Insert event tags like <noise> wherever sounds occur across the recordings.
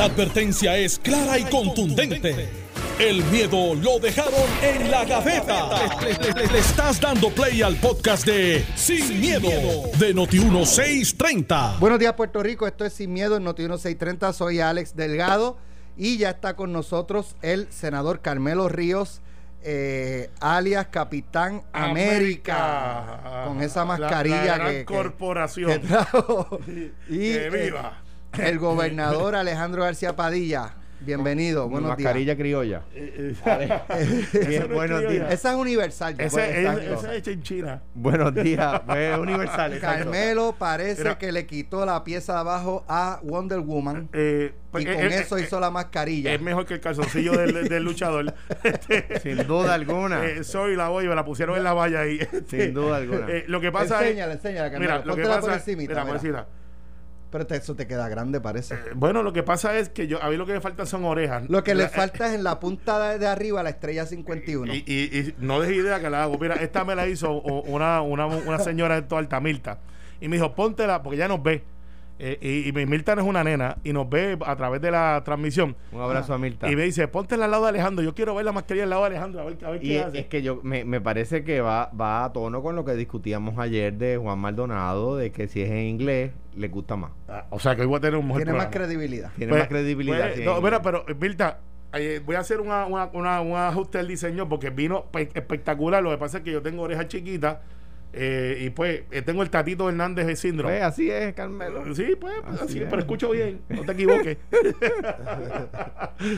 La advertencia es clara y contundente. El miedo lo dejaron en la gaveta. Le, estás dando play al podcast de Sin, miedo, de Noti1630. Buenos días, Puerto Rico. Esto es Sin Miedo en Noti1630. Soy Alex Delgado y ya está con nosotros el senador Carmelo Ríos. Eh, alias Capitán América, con esa mascarilla la, que, corporación <laughs> y viva el <laughs> gobernador Alejandro García Padilla Bienvenido, buenos mascarilla criolla. Eh, eh, <laughs> buenos días. Esa es universal. Ese, es hecha en China. Buenos días, es universal. Carmelo parece que le quitó la pieza de abajo a Wonder Woman. Eh, pues, y con eso hizo la mascarilla. Es mejor que el calzoncillo del, <laughs> luchador. Sin duda alguna. soy la voy, me la pusieron en la valla ahí. Sin duda alguna. lo que pasa es. Enséñala, Carmelo. Mira, lo que pasa, por encima. Mira, mira. Pero eso te queda grande, parece. Eh, bueno, lo que pasa es que yo a mí lo que me falta son orejas. Lo que le falta es en la punta de, arriba la estrella 51. Y, y, no dejes idea que la hago. Mira, esta me la hizo una, una, una señora de Altamilta. Y me dijo, póntela, porque ya nos ve. Eh, y, Milton es una nena y nos ve a través de la transmisión. Un abrazo a Milton. Y me dice, ponte al lado de Alejandro. Yo quiero ver la mascarilla al lado de Alejandro, a ver, a ver qué hace. Es que yo me, me parece que va, va a tono con lo que discutíamos ayer de Juan Maldonado, de que si es en inglés, le gusta más. Ah, o sea, que hoy voy a tener un mejor Tiene más credibilidad. Tiene pues, más credibilidad. Pues, no, mira, pero Milton, eh, voy a hacer una, una, una, un ajuste del diseño porque vino espectacular. Lo que pasa es que yo tengo orejas chiquitas eh, y pues eh, tengo el Tatito Hernández de síndrome. Pues así es, Carmelo. Sí, pues, así, pero escucho bien, no te equivoques. <laughs>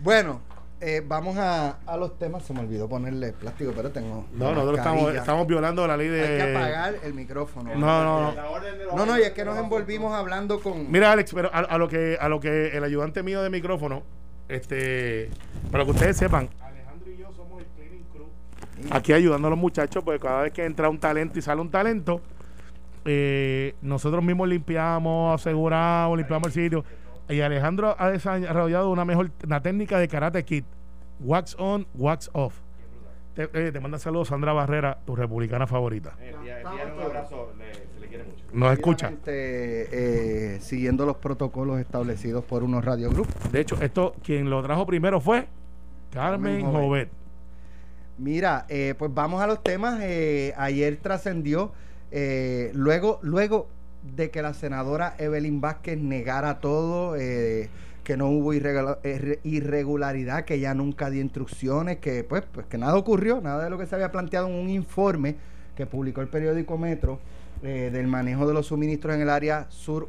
bueno, eh, vamos a, a, los temas. Se me olvidó ponerle plástico, pero tengo. No, nosotros estamos, estamos violando la ley de. Hay que apagar el micrófono. No, no, no. No, no, y es que nos envolvimos hablando con. Mira, Alex, pero a, a, lo que a lo que el ayudante mío de micrófono, este, para que ustedes sepan, aquí ayudando a los muchachos, porque cada vez que entra un talento y sale un talento, eh, nosotros mismos limpiamos, aseguramos, limpiamos el sitio. Y Alejandro ha desarrollado una mejor una técnica de karate kit. Wax on, wax off. Te, eh, manda saludos Sandra Barrera, tu republicana favorita. Eh, un abrazo, se le quiere mucho. Nos escucha. Eh, siguiendo los protocolos establecidos por unos Radio Group. De hecho, esto quien lo trajo primero fue Carmen, Carmen Jovet. Mira, eh, pues vamos a los temas. Eh, ayer trascendió, eh, luego, luego de que la senadora Evelyn Vázquez negara todo, que no hubo irregularidad, que ya nunca dio instrucciones, que pues, pues que nada ocurrió, nada de lo que se había planteado en un informe que publicó el periódico Metro del manejo de los suministros en el área sur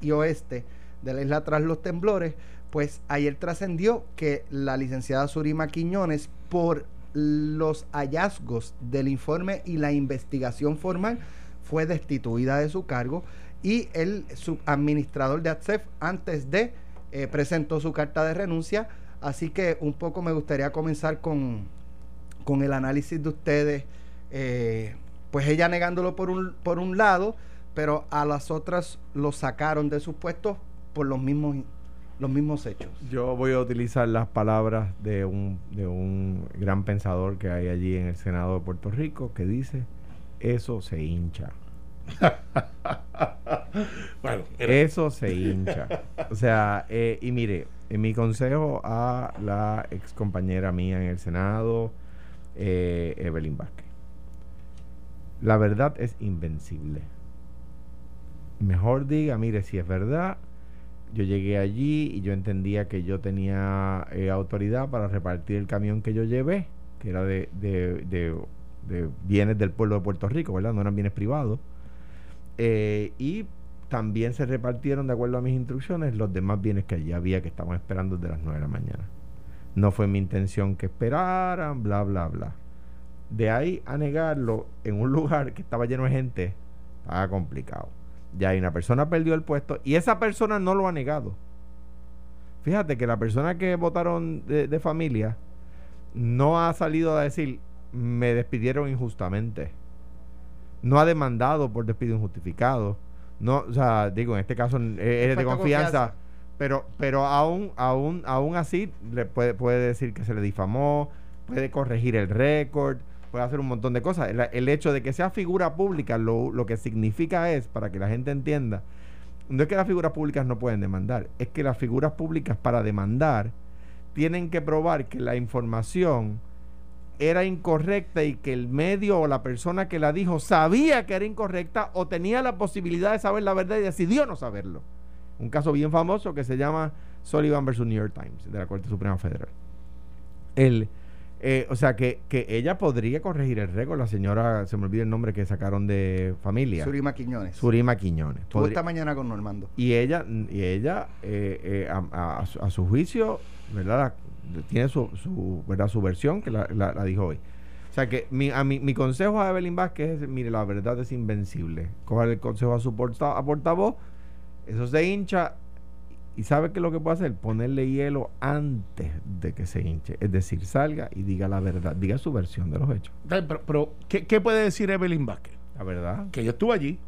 y oeste de la isla tras los temblores, pues ayer trascendió que la licenciada Surima Quiñones, por los hallazgos del informe y la investigación formal, fue destituida de su cargo y el subadministrador de ATSEF antes de eh, presentó su carta de renuncia. Así que un poco me gustaría comenzar con, con el análisis de ustedes. Eh, pues ella negándolo por un, por un lado, pero a las otras lo sacaron de sus puestos por los mismos los mismos hechos. Yo voy a utilizar las palabras de un, de un gran pensador que hay allí en el Senado de Puerto Rico que dice, eso se hincha. <laughs> bueno, eso se hincha. O sea, eh, y mire, en mi consejo a la ex compañera mía en el Senado, eh, Evelyn Vázquez. La verdad es invencible. Mejor diga, mire, si es verdad, yo llegué allí y yo entendía que yo tenía eh, autoridad para repartir el camión que yo llevé, que era de, de, bienes del pueblo de Puerto Rico, ¿verdad? No eran bienes privados. Eh, y también se repartieron, de acuerdo a mis instrucciones, los demás bienes que allí había que estaban esperando desde las 9 de la mañana. No fue mi intención que esperaran, bla, bla, bla. De ahí a negarlo en un lugar que estaba lleno de gente, estaba complicado. Ya hay una persona perdió el puesto y esa persona no lo ha negado. Fíjate que la persona que votaron de, familia no ha salido a decir me despidieron injustamente. No ha demandado por despido injustificado. No, o sea, digo, en este caso es de confianza, pero pero aún aún aún así le puede puede decir que se le difamó, puede corregir el récord, puede hacer un montón de cosas. El, hecho de que sea figura pública lo, lo, que significa es, para que la gente entienda, no es que las figuras públicas no pueden demandar, es que las figuras públicas para demandar tienen que probar que la información era incorrecta y que el medio o la persona que la dijo sabía que era incorrecta o tenía la posibilidad de saber la verdad y decidió no saberlo. Un caso bien famoso que se llama Sullivan versus New York Times de la Corte Suprema Federal. El, eh, o sea, que, que, ella podría corregir el récord, la señora, se me olvida el nombre que sacaron de familia. Surima Quiñones. Surima Quiñones. Estuvo esta mañana con Normando. Y ella, y ella eh, eh, a, a, su juicio, ¿verdad? tiene su, su, ¿verdad? su versión que la, la, dijo hoy. O sea que mi, a mi, mi consejo a Evelyn Vázquez es, mire, la verdad es invencible. Coja el consejo a su porta, a portavoz, eso se hincha, ¿Y sabe qué es lo que puede hacer? Ponerle hielo antes de que se hinche. Es decir, salga y diga la verdad, diga su versión de los hechos. Pero, ¿qué, puede decir Evelyn Vázquez? La verdad. Que yo estuve allí.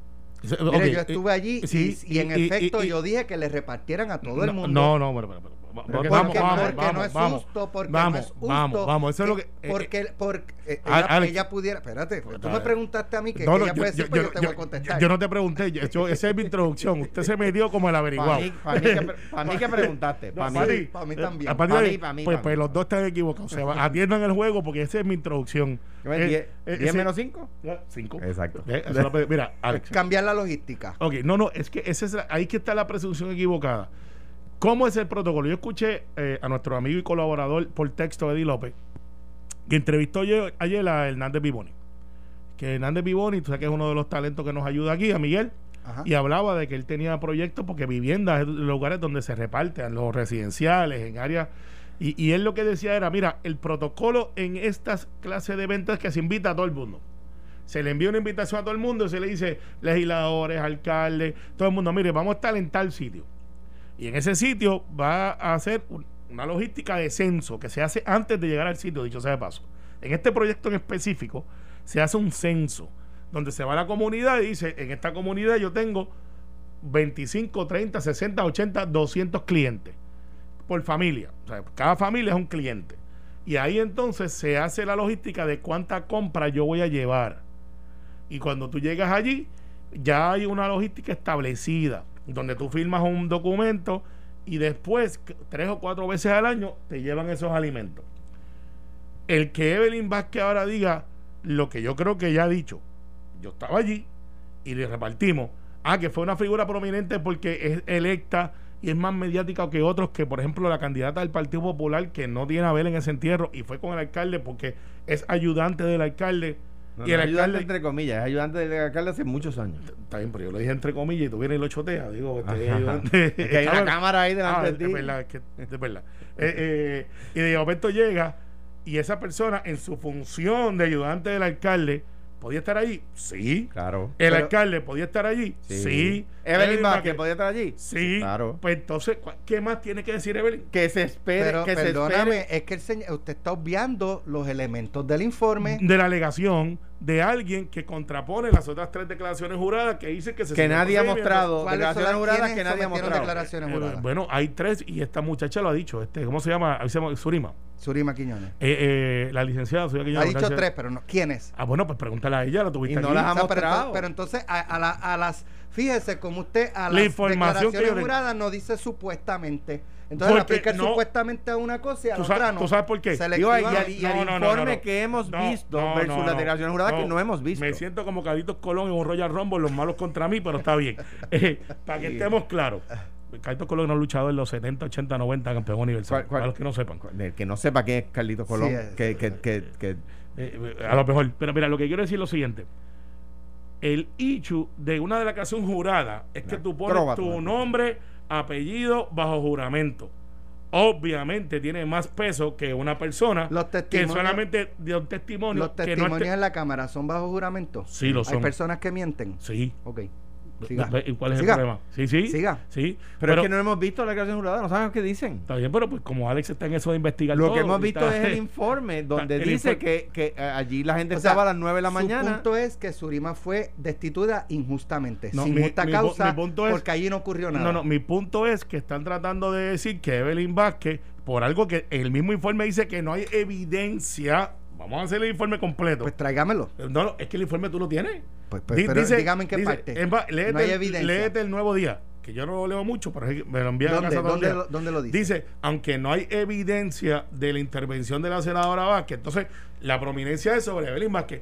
Mire, yo estuve allí y, en efecto yo dije que le repartieran a todo el mundo. No, no, pero, pero, vamos, porque, vamos, vamos, porque no es justo, porque vamos, no es justo. Vamos, vamos, eso es lo que. Eh, porque, eh, porque eh, ella, ella, pudiera. Espérate, tú me preguntaste a mí que, no, ella puede decir, pues yo, te voy a contestar. Yo, no te pregunté, yo, esa es mi introducción. Usted se me dio como el averiguado. Para mí, que, preguntaste. Para mí, <laughs> para mí también. Para mí, para mí. Pues, pues los dos están equivocados. O sea, atiendan el juego porque esa es mi introducción. ¿10 menos 5? 5. Exacto. Mira, <laughs> Alex. Cambiar la logística. Ok, no, no, es que ese es, ahí que está la presunción equivocada. ¿Cómo es el protocolo? Yo escuché eh, a nuestro amigo y colaborador por texto, Eddie López, que entrevistó ayer, a Hernández Biboni. Que Hernández Biboni, tú sabes que es uno de los talentos que nos ayuda aquí, a Miguel, y hablaba de que él tenía proyectos porque viviendas, lugares donde se reparten, los residenciales, en áreas. Y, y, él lo que decía era: mira, el protocolo en estas clases de eventos es que se invita a todo el mundo. Se le envía una invitación a todo el mundo, se le dice legisladores, alcaldes, todo el mundo, mire, vamos a estar en tal sitio y en ese sitio va a hacer una logística de censo que se hace antes de llegar al sitio, dicho sea de paso. En este proyecto en específico se hace un censo donde se va a la comunidad y dice, en esta comunidad yo tengo 25, 30, 60, 80, 200 clientes por familia. O sea, cada familia es un cliente. Y ahí entonces se hace la logística de cuánta compra yo voy a llevar. Y cuando tú llegas allí, ya hay una logística establecida donde tú firmas un documento y después, tres o cuatro veces al año, te llevan esos alimentos. El que Evelyn Vázquez ahora diga lo que yo creo que ya ha dicho, yo estaba allí y le repartimos, ah, que fue una figura prominente porque es electa y es más mediática que otros, que por ejemplo la candidata del Partido Popular, que no tiene a ver en ese entierro y fue con el alcalde porque es ayudante del alcalde y el ayudante entre comillas, es ayudante del alcalde hace muchos años. Está bien, pero yo lo dije entre comillas y tú vienes y lo choteas. Digo, este, ayudante. <laughs> que hay una cámara ahí delante ah, de ti. Es verdad, es, que, es verdad. Eh, eh, y de momento llega y esa persona en su función de ayudante del alcalde ¿Podía estar allí? Sí. Claro. ¿El alcalde podía estar allí? Sí. ¿Evelyn Vázquez podía estar allí? Sí. Claro. Pues entonces, ¿qué más tiene que decir Evelyn? Que se espere. que perdóname, se espere. es que el señor, usted está obviando los elementos del informe. De la alegación de alguien que contrapone las otras tres declaraciones juradas que dice que se que nadie ha mostrado declaraciones juradas que nadie ha mostrado declaraciones juradas? Eh, bueno hay tres y esta muchacha lo ha dicho. Este cómo se llama se llama Surima. Surima Quiñones. Eh, eh, la licenciada Surima Quiñones ha dicho tres pero no ¿quiénes? ah bueno pues pregúntale a ella la tuviste y no las ha mostrado. pero, entonces a, a, a, las fíjese como usted a las declaraciones juradas no dice supuestamente entonces Porque aplica supuestamente a una cosa y a la otra no. ¿Tú sabes por qué? y, y, el informe que hemos visto versus la declaración jurada que no hemos visto. Me siento como Carlitos Colón en un Royal Rumble, los malos contra mí, pero está bien. <laughs> Eh, para que estemos claros. Carlitos Colón no ha luchado en los 70, 80, 90 campeón universal. para los que no sepan. El que no sepa quién es Carlitos Colón, que, que, que, que eh, a lo mejor. Pero mira, lo que quiero decir es lo siguiente. El ichu de una declaración jurada es que tú pones tu nombre apellido bajo juramento. Obviamente tiene más peso que una persona que solamente de un testimonio. ¿Los testimonios en la Cámara son bajo juramento? Sí, lo son. ¿Hay personas que mienten? Sí. Ok. ¿Y cuál es el problema? Sí, sí. Siga. Sí. Pero, es que no hemos visto la declaración jurada, no sabemos qué dicen. Está bien, pero pues como Alex está en eso de investigar Lo que hemos visto es el <laughs> informe donde dice que, que eh, allí la gente estaba a las 9 de la mañana. El punto es que Surima fue destituida injustamente, sin justa causa, porque allí no ocurrió nada. No, no, mi punto es que están tratando de decir que Evelyn Vázquez, por algo que el mismo informe dice que no hay evidencia Vamos a hacer el informe completo. Pues tráigamelo. No, no, es que el informe tú lo tienes. Pues, pues pero dígame en qué parte. léete, no hay evidencia. léete el nuevo día que yo no lo leo mucho, pero me lo envían a ¿Dónde, casa dónde lo, dónde lo dice? Dice, aunque no hay evidencia de la intervención de la senadora Vázquez, entonces la prominencia es sobre Evelyn Vázquez.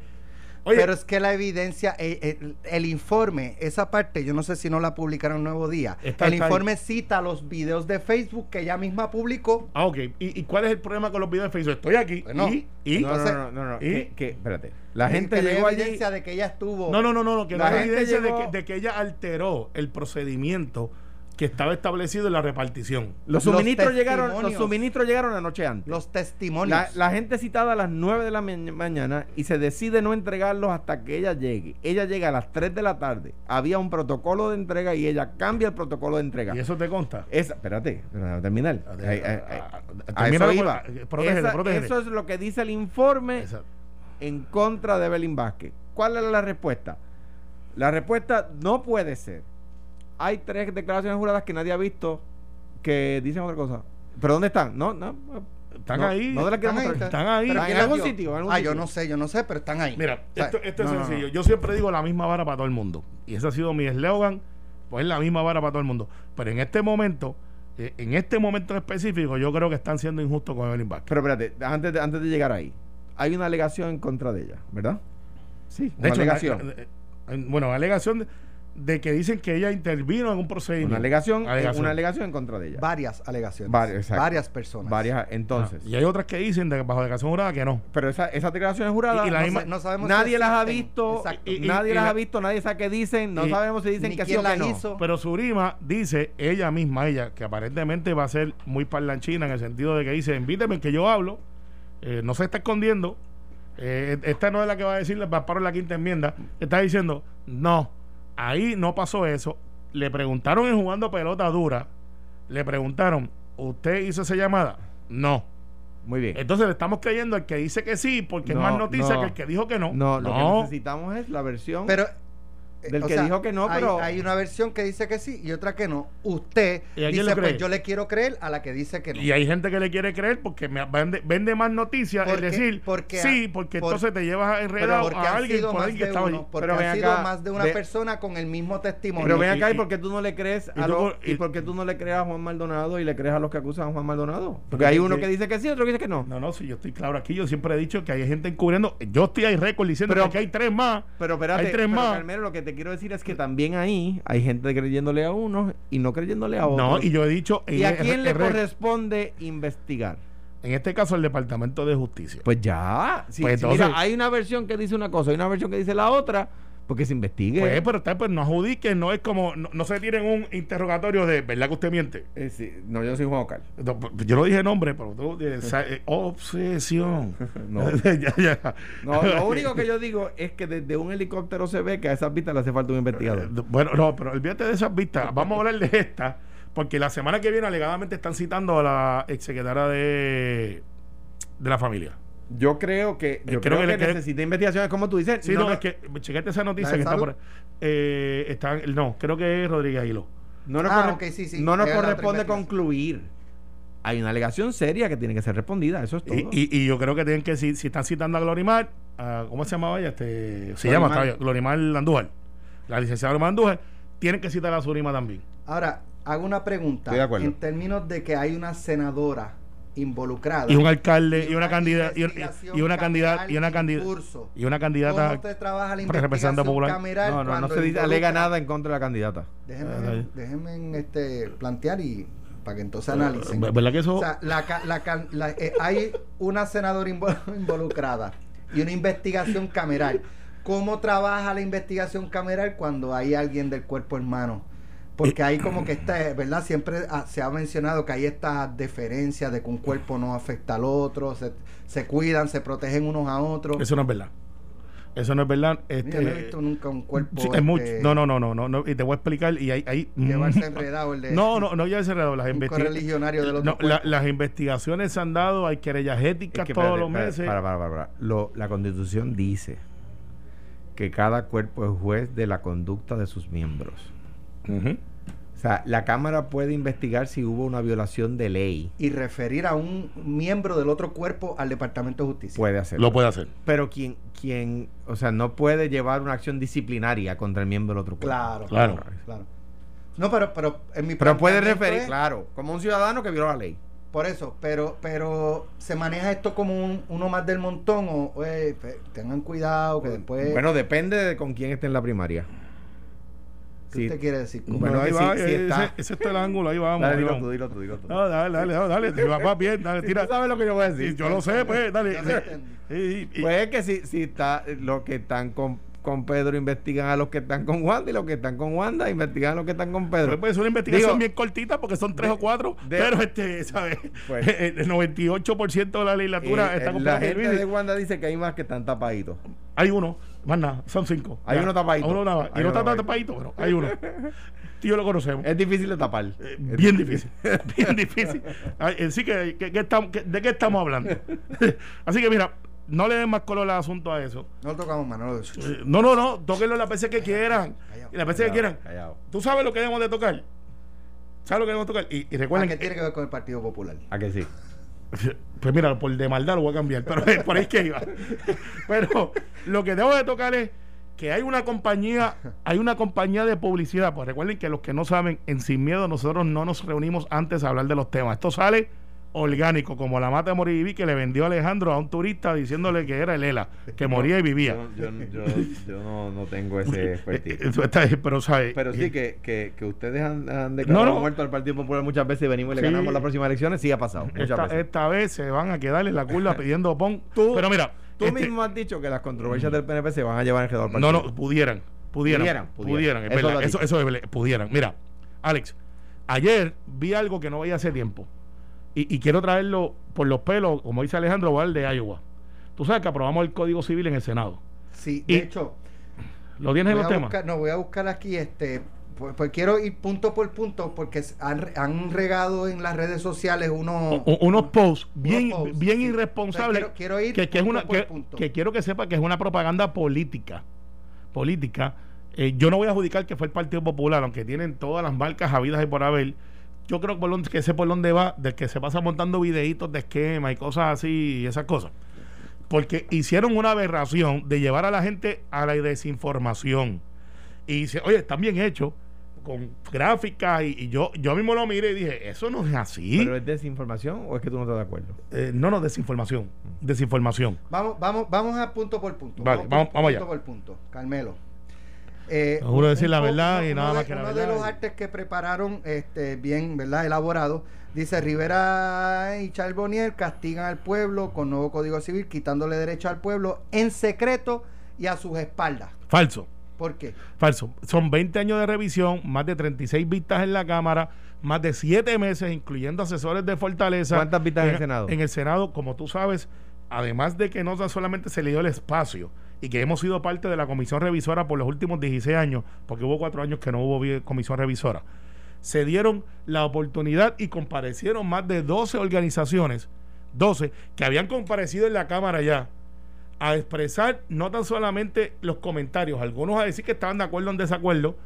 Oye, Pero es que la evidencia, eh, eh, el, informe, esa parte, yo no sé si no la publicaron Nuevo Día. Está- el ahí. informe cita los videos de Facebook que ella misma publicó. ah, ok. ¿Y, y cuál es el problema con los videos de Facebook? Estoy aquí Bueno, y... y- No, no, Entonces- no, no, no, ¿y? que, que- espérate. La gente que llegó allí. evidencia de que ella estuvo. No, no, no, no, no, que La gente evidencia de, llegó- que, de que ella alteró el procedimiento que estaba establecido en la repartición. Los Los suministros llegaron, los suministros llegaron la noche antes. Los testimonios. La, la gente citada a las 9 de la ma- mañana y se decide no entregarlos hasta que ella llegue. Ella llega a las 3 de la tarde. Había un protocolo de entrega y ella cambia el protocolo de entrega. ¿Y eso te consta? Esa, espérate, terminar. A eso iba. Esa-. Eso es lo que dice el informe en contra de Evelyn Vázquez. ¿Cuál es la respuesta? La respuesta no puede ser. Hay tres declaraciones juradas que nadie ha visto que dicen otra cosa. ¿Pero dónde están? No, no. Están no, ahí. No la Están ahí. Están ahí. Pero en ¿quién algún sitio, en algún Ah, sitio. yo no sé, yo no sé, pero están ahí. Mira, O sea, esto, esto es no, no, no. sencillo. Yo siempre digo la misma vara para todo el mundo. Y ese ha sido mi eslogan. Pues la misma vara para todo el mundo. Pero en este momento, eh, en este momento en específico, yo creo que están siendo injustos con Evelyn Vázquez. Pero espérate, antes de, antes de llegar ahí, hay una alegación en contra de ella, ¿verdad? Sí, De una hecho, alegación. eh, eh, bueno, alegación de, de que dicen que ella intervino en un procedimiento. Una alegación, eh, Alegación. una alegación en contra de ella. Varias alegaciones. Varias, personas. Varias, entonces. Ah, y hay otras que dicen de bajo declaración jurada que no. Pero esa, esas declaraciones juradas, Y- y la No, misma- sa- no sabemos si nadie las ha visto, Exacto. y- y- nadie y las la- ha visto, nadie sabe qué dicen, no y- sabemos si dicen que sí o que las no. hizo. Pero Surima dice, ella misma, ella, que aparentemente va a ser muy parlanchina en el sentido de que dice, invíteme que yo hablo, eh, no se está escondiendo, eh, esta no es la que va a decirle para paro la quinta enmienda, está diciendo, no, ahí no pasó eso, le preguntaron en jugando pelota dura, le preguntaron, ¿usted hizo esa llamada? No. Muy bien. Entonces le estamos creyendo al que dice que sí, porque No, es más noticia no. que el que dijo que no. No, lo que necesitamos es la versión. Pero. Eh, Del que dijo que no, hay- pero- Hay una versión que dice que sí y otra que no. Usted ¿Y dice, pues yo le quiero creer a la que dice que no. Y hay gente que le quiere creer porque me vende, vende más noticias, es decir, porque sí, ha- porque por- entonces te llevas enredado porque a alguien por alguien que estaba uno, porque Pero han ven sido acá, más de una ve- persona con el mismo testimonio. Pero ven y- acá, ¿y, y- por qué tú no le crees y a tú los- y, y- por qué tú no le crees a Juan Maldonado y le crees a los que acusan a Juan Maldonado? Porque hay uno que dice que sí, otro que dice que no. No, no, si yo estoy claro aquí, yo siempre he dicho que hay gente encubriendo. Yo estoy ahí récord diciendo Pero- que aquí hay tres más. Pero espérate, hay tres pero, más. Carmelo, lo que te quiero decir es que también ahí hay gente creyéndole a unos y no creyéndole a otros. No, y yo he dicho. ¿Y a es- quién le récord. corresponde investigar? En este caso, el Departamento de Justicia. Pues ya. Si, Pues si entonces- mira, hay una versión que dice una cosa y una versión que dice la otra, porque se investigue. Pues, pero está, pues no adjudiquen, no es como. No, no se tiren un interrogatorio de, ¿verdad que usted miente? Eh, sí, no, yo soy Juan Ocal. No, pues, yo no dije nombre, pero tú. eh, eh, obsesión. <laughs> No. <laughs> ya, ya. No, lo único que yo digo es que desde un helicóptero se ve que a esas vistas le hace falta un investigador. Eh, Bueno, no, pero olvídate de esas vistas. Vamos a hablar de esta, porque la semana que viene alegadamente están citando a la exsecretaria de, de la familia. Yo creo que, yo creo creo que que, necesita investigaciones, como tú dices. Sí, no, no, no, es que chequete esa noticia ¿La de que está por eh, está, no, creo que es Rodríguez Hilo. no nos, Ah, corre- ok, sí, sí. no nos corresponde concluir. Hay una alegación seria que tiene que ser respondida, eso es todo. Y, y, y yo creo que tienen que, si, si están citando a Glorimar, a- ¿cómo se llamaba ella? Este, se Glorimar. llama Glorimar Andújar. La licenciada Glorimar Andújar, tienen que citar a Surima también. Ahora, hago una pregunta. Estoy de acuerdo. En términos de que hay una senadora involucrada. Y un alcalde y una una candidata y, una candidata y una candidata y una ¿Cómo candidata usted trabaja la representante investigación popular? cameral no, no, no se involucra- alega nada en contra de la candidata. Déjenme, Ah, déjenme este, plantear y para que entonces analicen. Eh, ¿Verdad que eso? O sea, la, ca- la ca- la- eh, hay una senadora invo- <laughs> involucrada y una investigación cameral. ¿Cómo trabaja la investigación cameral cuando hay alguien del cuerpo hermano? Porque hay como que está, ¿verdad? Siempre ah, se ha mencionado que hay esta deferencia de que un cuerpo no afecta al otro, se, se cuidan, se protegen unos a otros. Eso no es verdad. Eso no es verdad. Mira, Este, no he visto nunca un cuerpo sí, es mucho. este, No, no, no, no, no, no, Y te voy a explicar. Y hay. hay llevarse enredado el de No, no, no llevarse enredado. Las <laughs> del otro No, la- las investigaciones se han dado, hay querellas éticas Es que, todos espérate, los meses. para, para, para, para. Lo- la constitución dice que cada cuerpo es juez de la conducta de sus miembros. Ujú. O sea, la Cámara puede investigar si hubo una violación de ley. y referir a un miembro del otro cuerpo al Departamento de Justicia. Puede hacerlo. Lo puede hacer. Pero quien, quien, o sea, no puede llevar una acción disciplinaria contra el miembro del otro cuerpo. Claro, Claro. claro. No, pero, pero en mi Pero puede referir, es- claro, como un ciudadano que violó la ley. Por eso, pero, pero se maneja esto como un- uno más del montón o oye, fe- tengan cuidado que después Bueno, depende de con quién esté en la primaria. ¿Qué usted quiere decir? Bueno, ahí va, sí ese, es el ángulo, ahí vamos. Dale, dilo tú, dilo tú, dilo tú. No, dale, dale, dale, dale, te va más bien, dale, <laughs> Si tira. tú sabes lo que yo voy a decir. yo lo sé, pues, dale. Pues es que si, si está, los que están con, con Pedro investigan a los que están con Wanda y los que están con Wanda investigan a los que están con Pedro. Pues, pues, es una investigación Digo, bien cortita porque son tres de- o cuatro, de- pero este, ¿sabes? Pues- <laughs> el 98% de la legislatura eh, está eh, con la gente de Wanda dice que hay más que están tapaditos. Hay uno, más nada, son cinco. Hay Ya. uno tapadito. Uno nada más. Hay y no uno está tapadito. pero hay uno. Tío lo conocemos. Es difícil de tapar. Eh, bien difícil, <laughs> bien difícil. Ay, eh, que, que- que estamos, que- ¿de qué estamos hablando? <laughs> Así que mira, no le den más color al asunto a eso. No lo tocamos más, no lo Eh, No, no, no, tóquenlo las veces que quieran. Y las veces que quieran. Callado. ¿Tú sabes lo que debemos de tocar? ¿Sabes lo que debemos de tocar? Y, y ¿A recuerden qué que- tiene que ver con el Partido Popular? ¿A que sí? Pues mira, por de maldad lo voy a cambiar, pero por ahí que iba. Pero lo que debo de tocar es que hay una compañía, hay una compañía de publicidad. Pues recuerden que los que no saben, en Sin Miedo nosotros no nos reunimos antes a hablar de los temas. Esto sale orgánico, como la mata de Moriví que le vendió Alejandro a un turista diciéndole que era el ELA, que moría y vivía. Yo, yo, yo, no, no tengo ese <laughs> expertise. Eso está- pero sabe Pero sí que, que, que ustedes han, han declarado No, no. muerto al Partido Popular muchas veces y venimos y le Sí. ganamos las próximas elecciones, sí ha pasado. Esta, veces. esta vez se van a quedar en la curva <laughs> pidiendo pon. Tú- pero mira, Tú este- mismo has dicho que las controversias del PNP se van a llevar alrededor del No, partido. no, pudieran. Pudieran. Pudieran, Pudieran. pudieran. es Eso verdad, eso, eso es pudieran. Mira, Alex, ayer vi algo que no veía hace tiempo. Y, y quiero traerlo por los pelos, como dice Alejandro Val de Iowa. Tú sabes que aprobamos el Código Civil en el Senado. Sí, de Y- hecho, ¿Lo tienes en los temas? buscar, no, voy a buscar aquí este. Pues, pues quiero ir punto por punto porque han, han regado en las redes sociales unos. U- unos posts bien, posts, bien sí. irresponsables. Quiero- quiero ir que, que es una, que, que quiero que sepa que es una propaganda política. Política. Eh, yo no voy a adjudicar que fue el Partido Popular, aunque tienen todas las marcas habidas y por haber. Yo creo que, por donde- que sé por dónde va, del que se pasa montando videitos de esquema y cosas así y esas cosas. Porque hicieron una aberración de llevar a la gente a la desinformación. Y dice, oye, están bien hechos, con gráficas, y, y yo, yo mismo lo miré y dije, eso no es así. ¿Pero es desinformación o es que tú no estás de acuerdo? Eh, no, no, desinformación. Desinformación. Vamos, vamos, vamos a punto por punto. Vale, por- vamos- vamos allá. punto por punto. Carmelo. Eh, juro decir la verdad uno- y nada uno más de- que la uno verdad de los artes que prepararon, este, bien, ¿verdad? Elaborado. Dice Rivera y Charbonnier castigan al pueblo con nuevo código civil, quitándole derecho al pueblo en secreto y a sus espaldas. Falso. ¿Por qué? Falso. Son 20 años de revisión, más de 36 vistas en la Cámara, más de 7 meses, incluyendo asesores de Fortaleza. ¿Cuántas vistas en el Senado? En el Senado, como tú sabes, además de que no solamente se le dio el espacio y que hemos sido parte de la comisión revisora por los últimos 16 años, porque hubo cuatro años que no hubo comisión revisora, se dieron la oportunidad y comparecieron más de 12 organizaciones, 12, que habían comparecido en la Cámara ya a expresar no tan solamente los comentarios, algunos a decir que estaban de acuerdo o en desacuerdo,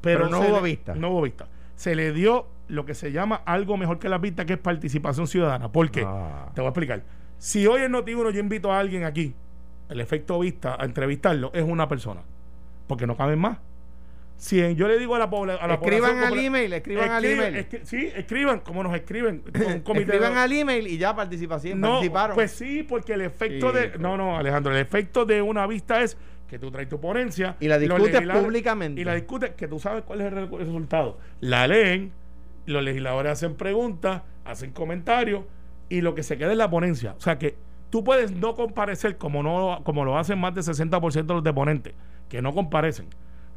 pero, Pero no hubo le- vista. No hubo vista. Se le dio lo que se llama algo mejor que las vistas, que es participación ciudadana. ¿Por qué? Ah. Te voy a explicar. Si hoy en Noti1 yo invito a alguien aquí, el efecto vista, a entrevistarlo, es una persona. Porque no caben más. Si en- yo le digo a la, pobla- a la Escriban población al email, escriban al email. escri- sí, escriban, como nos escriben. <laughs> con un comité de- Escriban al email y ya participación, no, participaron. pues sí, porque el efecto Sí, de. No, no, Alejandro, el efecto de una vista es que tú traes tu ponencia. Y la discutes públicamente. Y la discutes, que tú sabes cuál es el resultado. La leen, los legisladores hacen preguntas, hacen comentarios, y lo que se queda es la ponencia. O sea que tú puedes no comparecer como, no, como lo hacen más del 60% de los deponentes, que no comparecen.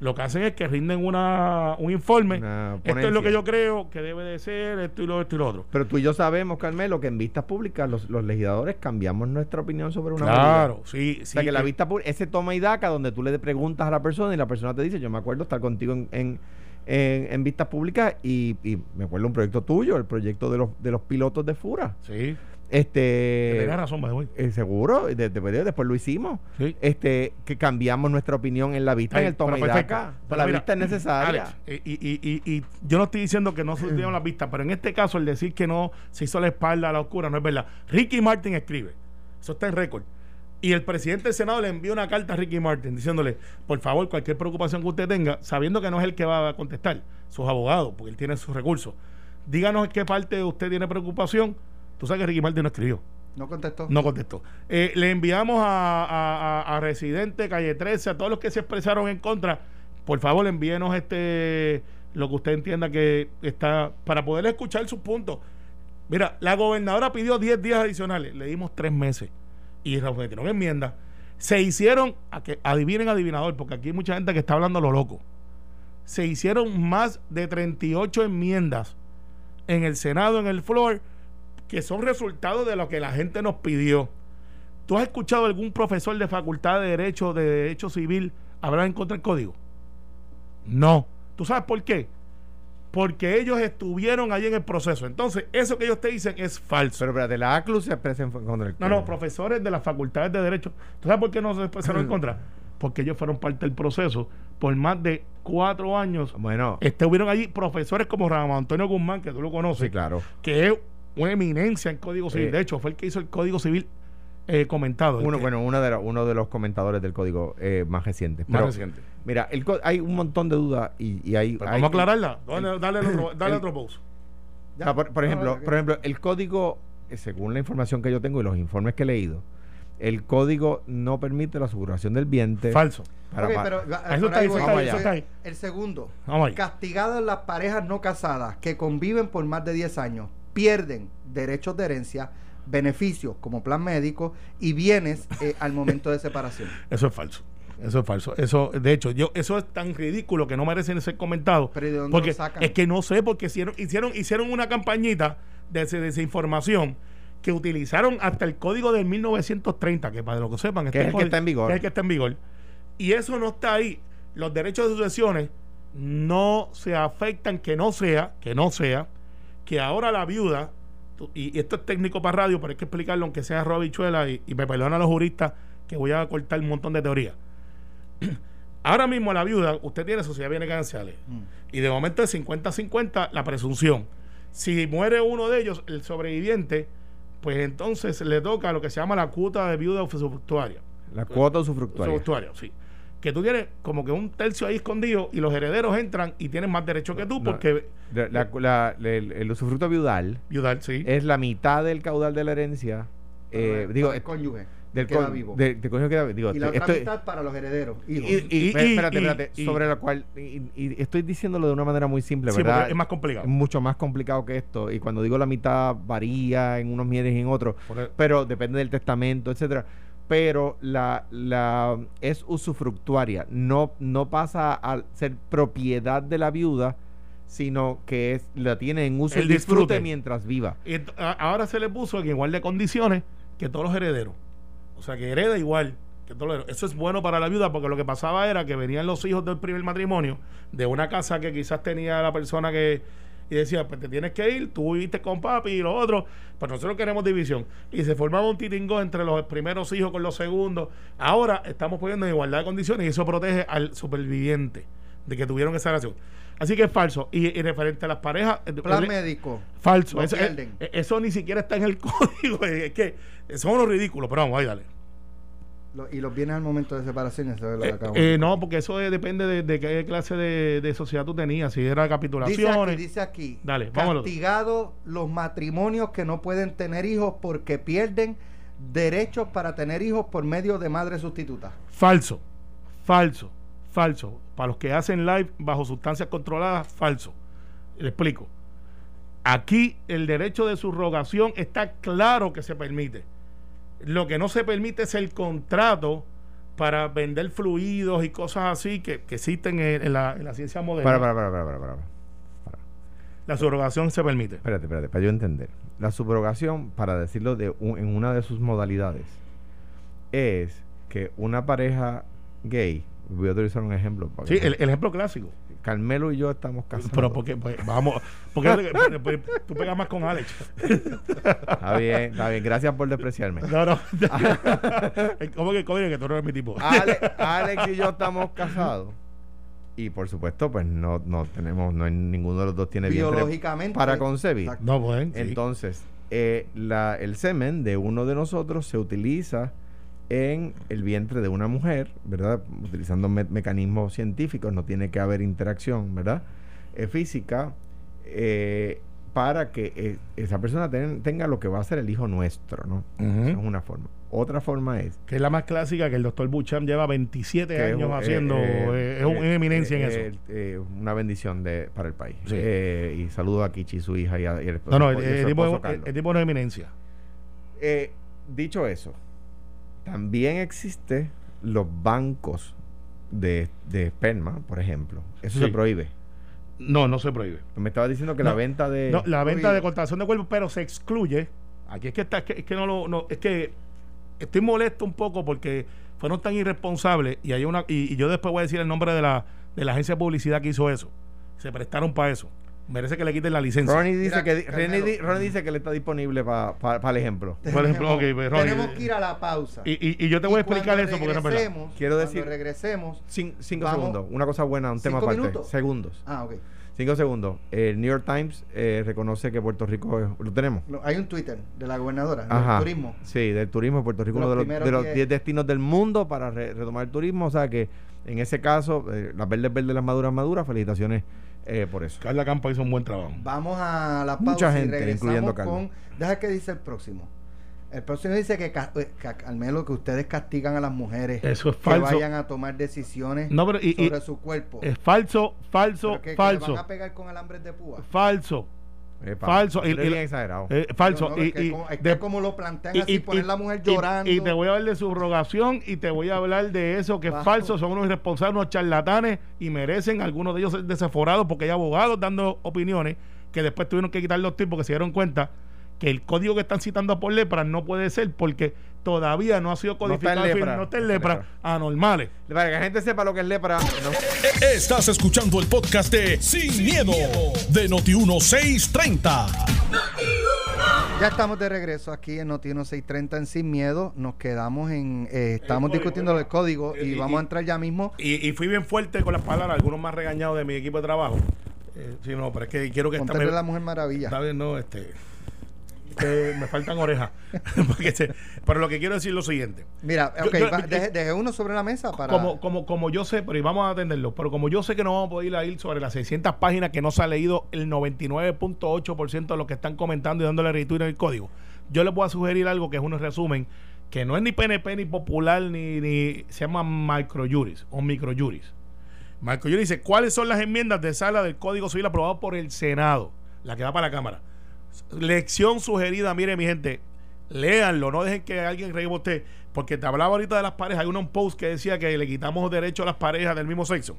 Lo que hacen es que rinden una, un informe. Una Esto es lo que yo creo que debe de ser, esto y lo, esto y lo otro. Pero tú y yo sabemos, Carmelo, que en vistas públicas los, los legisladores cambiamos nuestra opinión sobre una Claro, medida. sí, sí. O sea, que la eh, vista pública, ese toma y daca donde tú le preguntas a la persona y la persona te dice, yo me acuerdo estar contigo en, en, en- en vistas públicas y, y me acuerdo un proyecto tuyo, el proyecto de los, de los pilotos de Fura. Sí. Este, Tenés razón, by the way. eh, seguro, de- de- después lo hicimos. Sí. Este, que cambiamos nuestra opinión en la vista, en el toma y daca. La vista es necesaria. Eh, y, y, y, y yo no estoy diciendo que no se dieron las vistas, pero en este caso el decir que no se hizo la espalda a la oscura no es verdad. Ricky Martin escribe, eso está en récord, Y el presidente del Senado le envió una carta a Ricky Martin diciéndole, por favor, cualquier preocupación que usted tenga, sabiendo que no es el que va a contestar, sus abogados, porque él tiene sus recursos, díganos en qué parte usted tiene preocupación. Tú sabes que Ricky Martin no escribió. No contestó. No contestó. Eh, le enviamos a, a, a, Residente, Calle 13, a todos los que se expresaron en contra. Por favor, envíenos este lo que usted entienda que está para poder escuchar sus puntos. Mira, la gobernadora pidió 10 días adicionales, le dimos 3 meses y metieron enmiendas. Se hicieron, a que, adivinen adivinador, porque aquí hay mucha gente que está hablando lo loco. Se hicieron más de 38 enmiendas en el Senado, en el floor, que son resultados de lo que la gente nos pidió. ¿Tú has escuchado algún profesor de facultad de Derecho, de Derecho Civil, hablar en contra del código? No. ¿Tú sabes por qué? Porque ellos estuvieron ahí en el proceso. Entonces, eso que ellos te dicen es falso. Pero espérate, la ACLU se expresa en contra del No, no, profesores de las facultades de Derecho. ¿Tú sabes por qué no se expresaron en <laughs> contra? Porque ellos fueron parte del proceso por más de cuatro años. Bueno. Estuvieron allí profesores como Ramón Antonio Guzmán, que tú lo conoces. Sí, claro. Que es una eminencia en Código Civil. de hecho, fue el que hizo el Código Civil eh, comentado. Uno, bueno, uno de, uno de los comentadores del código eh, más reciente. Más reciente. Mira, el, hay un montón de dudas y, y hay, Vamos a aclararla. Dale, dale, otro, dale otro post. por, ejemplo, por ejemplo, el código, eh, según la información que yo tengo y los informes que he leído, el código no permite la aseguración del bien Falso. eso está ahí, El segundo, castigadas las parejas no casadas que conviven por más de 10 años, pierden derechos de herencia, beneficios como plan médico y bienes eh, <laughs> al momento de separación. Eso es falso. Eso es falso. Eso, de hecho, yo, eso es tan ridículo que no merecen ser comentado. Pero porque sacan? es que no sé, porque hicieron, hicieron, hicieron una campañita de, desinformación que utilizaron hasta el código del 1930, que para lo que sepan, que es el que está en vigor. es el que está en vigor. Y eso no está ahí. Los derechos de sucesiones no se afectan, que no sea, que no sea, que ahora la viuda y, esto es técnico para radio, pero hay que explicarlo aunque sea Robichuela y, y me perdonan los juristas que voy a cortar un montón de teorías. <clears throat> Ahora mismo la viuda, usted tiene sociedad bienes gananciales mm. y de momento de 50-50 la presunción. Si muere uno de ellos, el sobreviviente, pues entonces le toca lo que se llama la cuota de viuda usufructuaria. La cuota usufructuaria. Usufructuaria, sí que tú tienes como que un tercio ahí escondido y los herederos entran y tienen más derecho que tú porque... el, usufructo viudal, viudal sí. es la mitad del caudal de la herencia. Eh, digo, el cónyuge. Del queda vivo. De, cónyuge queda vivo. y la otra mitad para los herederos. Y, y, espérate, espérate. sobre la cual. Y, estoy diciéndolo de una manera muy simple, ¿verdad? Es más complicado. Es mucho más complicado que esto. Y cuando digo la mitad, varía en unos bienes y en otros. Pero depende del testamento, etcétera pero la, la es usufructuaria, no, no pasa a ser propiedad de la viuda, sino que es, la tiene en uso y disfrute. mientras viva. Y ahora se le puso en igual de condiciones que todos los herederos. O sea, que hereda igual que todos los herederos. Eso es bueno para la viuda porque lo que pasaba era que venían los hijos del primer matrimonio de una casa que quizás tenía la persona que y decía, pues te tienes que ir, tú viviste con papi y los otros, pues nosotros queremos división. Y se formaba un titingo entre los primeros hijos con los segundos. Ahora estamos poniendo en igualdad de condiciones y eso protege al superviviente de que tuvieron esa relación. Así que es falso. Y, referente a las parejas. Eh, Plan médico. Falso. Eso, eh, eso, ni siquiera está en el <laughs> código. Es que son unos ridículos. Pero vamos, ahí dale y los bienes al momento de separación, eso eh, eh, No, porque eso depende de, qué clase de, sociedad tú tenías, si era capitulaciones. Dice aquí, dice aquí Dale, castigado los matrimonios que no pueden tener hijos porque pierden derechos para tener hijos por medio de madre sustituta. Falso, falso, falso. Para los que hacen live bajo sustancias controladas, falso. Le explico. Aquí el derecho de subrogación está claro que se permite lo que no se permite es el contrato para vender fluidos y cosas así que, existen en, la, ciencia moderna. Para, para, para, para, para, La subrogación se permite. Espérate, espérate, para yo entender. La subrogación, para decirlo de en una de sus modalidades, es que una pareja gay, voy a utilizar un ejemplo. sí, el, ejemplo clásico. Carmelo y yo estamos casados. Pero porque, pues, vamos, porque pues, tú pegas más con Alex. Está bien, está bien. Gracias por despreciarme. No, no. <laughs> ¿Cómo que, cómo que tú no eres mi tipo? Alex, y yo estamos casados. Y por supuesto, pues no, no tenemos, no hay, ninguno de los dos tiene biológicamente para concebir. No, pues, Entonces, eh, la, el semen de uno de nosotros se utiliza en el vientre de una mujer, ¿verdad? Utilizando me- mecanismos científicos, no tiene que haber interacción, ¿verdad? Eh, física, eh, para que eh, esa persona ten- tenga lo que va a ser el hijo nuestro, ¿no? Ujú. Esa es una forma. Otra forma es Que es la más clásica que el doctor Bucham lleva 27 que es años eh, haciendo. eh, es un- una eminencia en eso. una bendición de, para el país. Sí. Y saludo a Kichi, su hija y, a, y el No, no, el, el tipo, el tipo es eminencia. Eh, dicho eso, también existe los bancos de, de esperma, por ejemplo. Eso Sí. se prohíbe. No, no se prohíbe. Me estaba diciendo que No, la venta de... No, la venta de contratación de cuerpo, pero se excluye. Aquí es que está, es que, es que no lo, no, es que estoy molesto un poco porque fueron tan irresponsables y hay una, y, y yo después voy a decir el nombre de la, de la agencia de publicidad que hizo eso. Se prestaron para eso. Merece que le quiten la licencia. Ronnie dice, Mira, que. Ronnie di- Ronnie dice que le está disponible para el ejemplo. Por ejemplo, ok, pues, Ronnie, tenemos eh, que ir a la pausa. Y, y, y yo te voy a explicar eso porque no es verdad. regresemos, Quiero cuando decir- regresemos. Cin- cinco Vamos. segundos. Una cosa buena, un tema ¿Cinco aparte. minutos? Segundos. Ah, ok. Cinco segundos. El New York Times eh, reconoce que Puerto Rico es- lo tenemos. Hay un Twitter de la gobernadora Ajá. del turismo. Sí, del turismo. Puerto Rico, uno de los los, de primeros los diez. 10 destinos del mundo para re- retomar el turismo. O sea que en ese caso, eh, las verdes verdes, las maduras maduras. Felicitaciones eh, por eso. Carla Campa hizo un buen trabajo. Vamos a la pausa Mucha y gente, regresamos incluyendo a con... Deja que dice el próximo. El próximo dice que, eh, que, Carmelo, que ustedes castigan a las mujeres Eso es que vayan a tomar decisiones No, pero y- y- sobre su cuerpo. Es falso, falso, Pero que- que le falso, van a pegar con alambres de púa. falso, Falso. Y- bien exagerado. eh, falso. No, es que y como, es de- que como lo plantean y- así, y- poner y- la mujer llorando. Y, te voy a hablar de subrogación y te voy a hablar de eso que es falso, son unos irresponsables, unos charlatanes y merecen algunos de ellos ser desaforados porque hay abogados dando opiniones que después tuvieron que quitar los tipos porque se dieron cuenta que el código que están citando por lepra no puede ser porque todavía no ha sido No está en codificado, lepra. no está en No está en lepra, lepra. anormales. Para que la gente sepa lo que es lepra. ¿no? Estás escuchando el podcast de Sin, miedo, de Noti1630. Ya estamos de regreso aquí en Noti 630 en Sin Miedo. Nos quedamos en. eh, estamos código, discutiendo ¿verdad? el código y, Y- vamos a entrar ya mismo. Y, y fui bien fuerte con las palabras, algunos más regañados de mi equipo de trabajo. Eh, sí, no, pero es que quiero que esta Ponte me- la Mujer Maravilla. Está bien, no, este. Que me faltan orejas. <laughs> Se- pero lo que quiero decir es lo siguiente. Mira, Yo- ok, yo- va- yo- deje, deje uno sobre la mesa para. Como, como, como yo sé, pero y vamos a atenderlo, pero como yo sé que no vamos a poder ir a ir sobre las 600 páginas que no se ha leído el 99.8% de lo que están comentando y dándole retweet en el código, yo les voy a sugerir algo que es un resumen que no es ni PNP ni popular ni, ni se llama microjuris o microjuris. Microjuris dice cuáles son las enmiendas de sala del Código Civil aprobado por el Senado, la que va para la Cámara. Lección sugerida, mire mi gente, léanlo, no dejen que alguien reíba usted, porque te hablaba ahorita de las parejas, hay un post que decía que le quitamos derecho a las parejas del mismo sexo.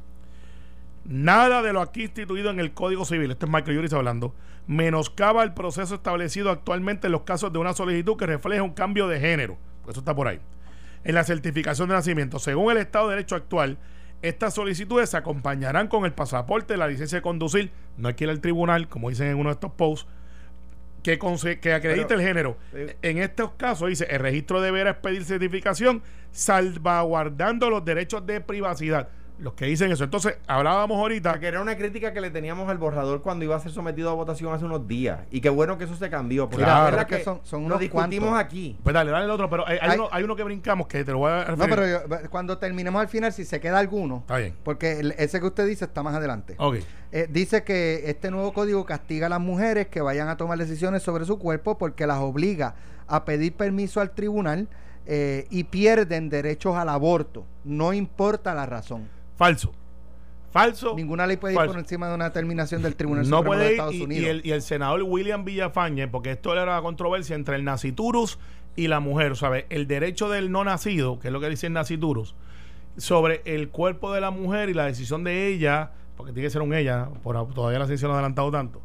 Nada de lo aquí instituido en el Código Civil, este es Michael Yuris hablando, menoscaba el proceso establecido actualmente en los casos de una solicitud que refleja un cambio de género. Eso está por ahí. En la certificación de nacimiento, según el Estado de Derecho actual, estas solicitudes se acompañarán con el pasaporte, la licencia de conducir, no hay que ir al tribunal, como dicen en uno de estos posts, que, acredite Pero- el género. eh, En estos casos dice, el registro deberá expedir certificación salvaguardando los derechos de privacidad. Los que dicen eso. Entonces, hablábamos ahorita... Porque era una crítica que le teníamos al borrador cuando iba a ser sometido a votación hace unos días. Y qué bueno que eso se cambió. Porque Claro. la verdad es que son- unos discutimos cuantos. aquí. Pues dale, dale el otro, pero hay, hay Hay- uno, hay uno que brincamos que te lo voy a referir. No, pero yo- cuando terminemos al final, si se queda alguno, Está bien. porque el- ese que usted dice está más adelante. Ok. Eh, dice que este nuevo código castiga a las mujeres que vayan a tomar decisiones sobre su cuerpo porque las obliga a pedir permiso al tribunal eh, y pierden derechos al aborto. No importa la razón. Falso. Falso. Ninguna ley puede ir por encima de una determinación del Tribunal no Supremo de puede ir Estados y, Unidos. y el, y el senador William Villafañe, porque esto era la controversia entre el naciturus y la mujer, ¿sabes? El derecho del no nacido, que es lo que dice el naciturus, sobre el cuerpo de la mujer y la decisión de ella, porque tiene que ser un ella, por, todavía la decisión no ha adelantado tanto.